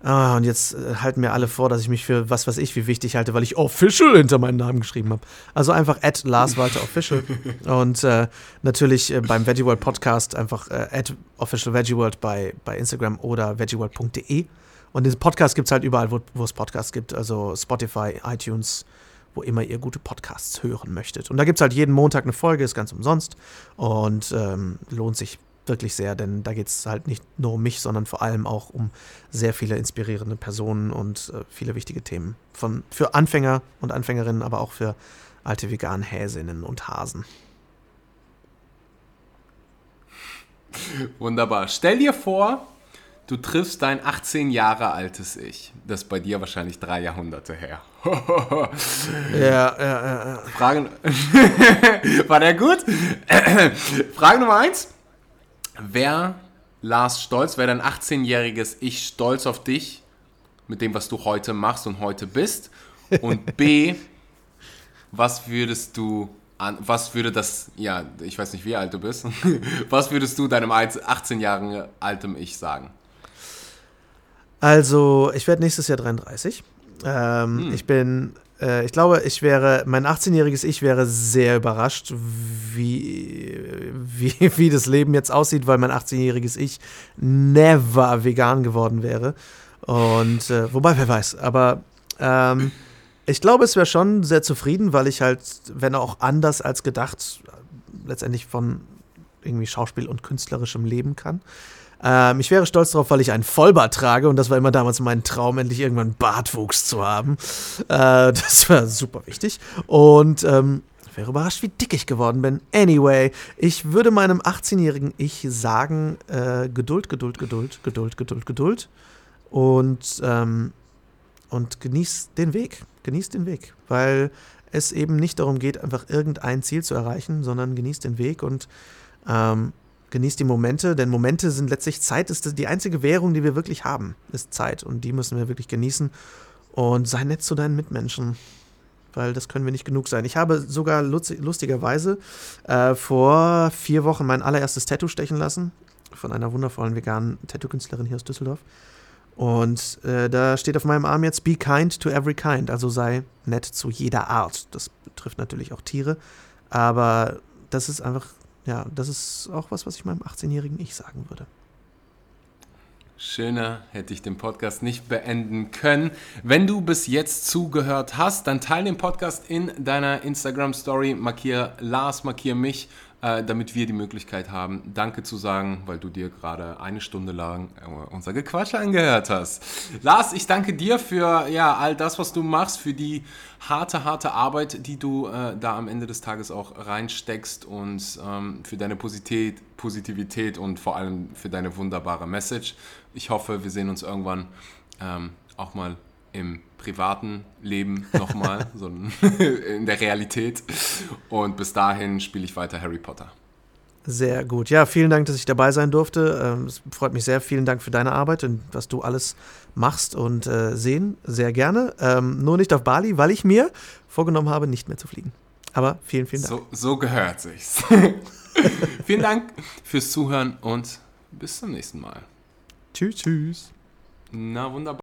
Ah, und jetzt äh, halten mir alle vor, dass ich mich für was weiß ich wie wichtig halte, weil ich Official hinter meinen Namen geschrieben habe. Also einfach at Lars Walter Official. und äh, natürlich äh, beim Veggie World Podcast einfach äh, at Official Veggie World bei, bei Instagram oder veggieworld.de. Und diesen Podcast gibt es halt überall, wo, wo es Podcasts gibt. Also Spotify, iTunes, wo immer ihr gute Podcasts hören möchtet. Und da gibt es halt jeden Montag eine Folge, ist ganz umsonst und ähm, lohnt sich wirklich sehr, denn da geht es halt nicht nur um mich, sondern vor allem auch um sehr viele inspirierende Personen und äh, viele wichtige Themen. Von, für Anfänger und Anfängerinnen, aber auch für alte veganen Häsinnen und Hasen. Wunderbar. Stell dir vor, du triffst dein 18 Jahre altes Ich. Das ist bei dir wahrscheinlich drei Jahrhunderte her. ja, ja, ja, ja. Frage. War der gut? Frage Nummer eins. Wer Lars stolz, wäre dein 18-jähriges Ich stolz auf dich mit dem, was du heute machst und heute bist? Und B, was würdest du an, was würde das, ja, ich weiß nicht, wie alt du bist, was würdest du deinem 18 Jahre altem Ich sagen? Also, ich werde nächstes Jahr 33. Ähm, hm. Ich bin äh, ich glaube, ich wäre, mein 18-jähriges Ich wäre sehr überrascht, wie, wie, wie das Leben jetzt aussieht, weil mein 18-jähriges Ich never vegan geworden wäre. Und äh, wobei, wer weiß, aber ähm, ich glaube, es wäre schon sehr zufrieden, weil ich halt, wenn auch anders als gedacht, letztendlich von irgendwie Schauspiel und künstlerischem Leben kann. Ähm, ich wäre stolz darauf, weil ich einen Vollbart trage und das war immer damals mein Traum, endlich irgendwann Bartwuchs zu haben. Äh, das war super wichtig. Und ähm, wäre überrascht, wie dick ich geworden bin. Anyway, ich würde meinem 18-jährigen Ich sagen: äh, Geduld, Geduld, Geduld, Geduld, Geduld, Geduld. Und, ähm, und genieß den Weg. Genieß den Weg. Weil es eben nicht darum geht, einfach irgendein Ziel zu erreichen, sondern genieß den Weg und ähm, genießt die Momente, denn Momente sind letztlich Zeit, ist die einzige Währung, die wir wirklich haben, ist Zeit und die müssen wir wirklich genießen und sei nett zu deinen Mitmenschen, weil das können wir nicht genug sein. Ich habe sogar lustigerweise äh, vor vier Wochen mein allererstes Tattoo stechen lassen von einer wundervollen veganen Tattoo-Künstlerin hier aus Düsseldorf. Und äh, da steht auf meinem Arm jetzt Be kind to every kind, also sei nett zu jeder Art. Das betrifft natürlich auch Tiere, aber das ist einfach ja, das ist auch was, was ich meinem 18-jährigen Ich sagen würde. Schöner hätte ich den Podcast nicht beenden können. Wenn du bis jetzt zugehört hast, dann teile den Podcast in deiner Instagram Story, markier Lars, markier mich äh, damit wir die Möglichkeit haben, Danke zu sagen, weil du dir gerade eine Stunde lang äh, unser Gequatsch angehört hast. Lars, ich danke dir für ja, all das, was du machst, für die harte, harte Arbeit, die du äh, da am Ende des Tages auch reinsteckst und ähm, für deine Positivität, Positivität und vor allem für deine wunderbare Message. Ich hoffe, wir sehen uns irgendwann ähm, auch mal im privaten Leben nochmal, sondern in der Realität. Und bis dahin spiele ich weiter Harry Potter. Sehr gut. Ja, vielen Dank, dass ich dabei sein durfte. Ähm, es freut mich sehr. Vielen Dank für deine Arbeit und was du alles machst und äh, sehen. Sehr gerne. Ähm, nur nicht auf Bali, weil ich mir vorgenommen habe, nicht mehr zu fliegen. Aber vielen, vielen Dank. So, so gehört sich's. vielen Dank fürs Zuhören und bis zum nächsten Mal. Tschüss, tschüss. Na, wunderbar.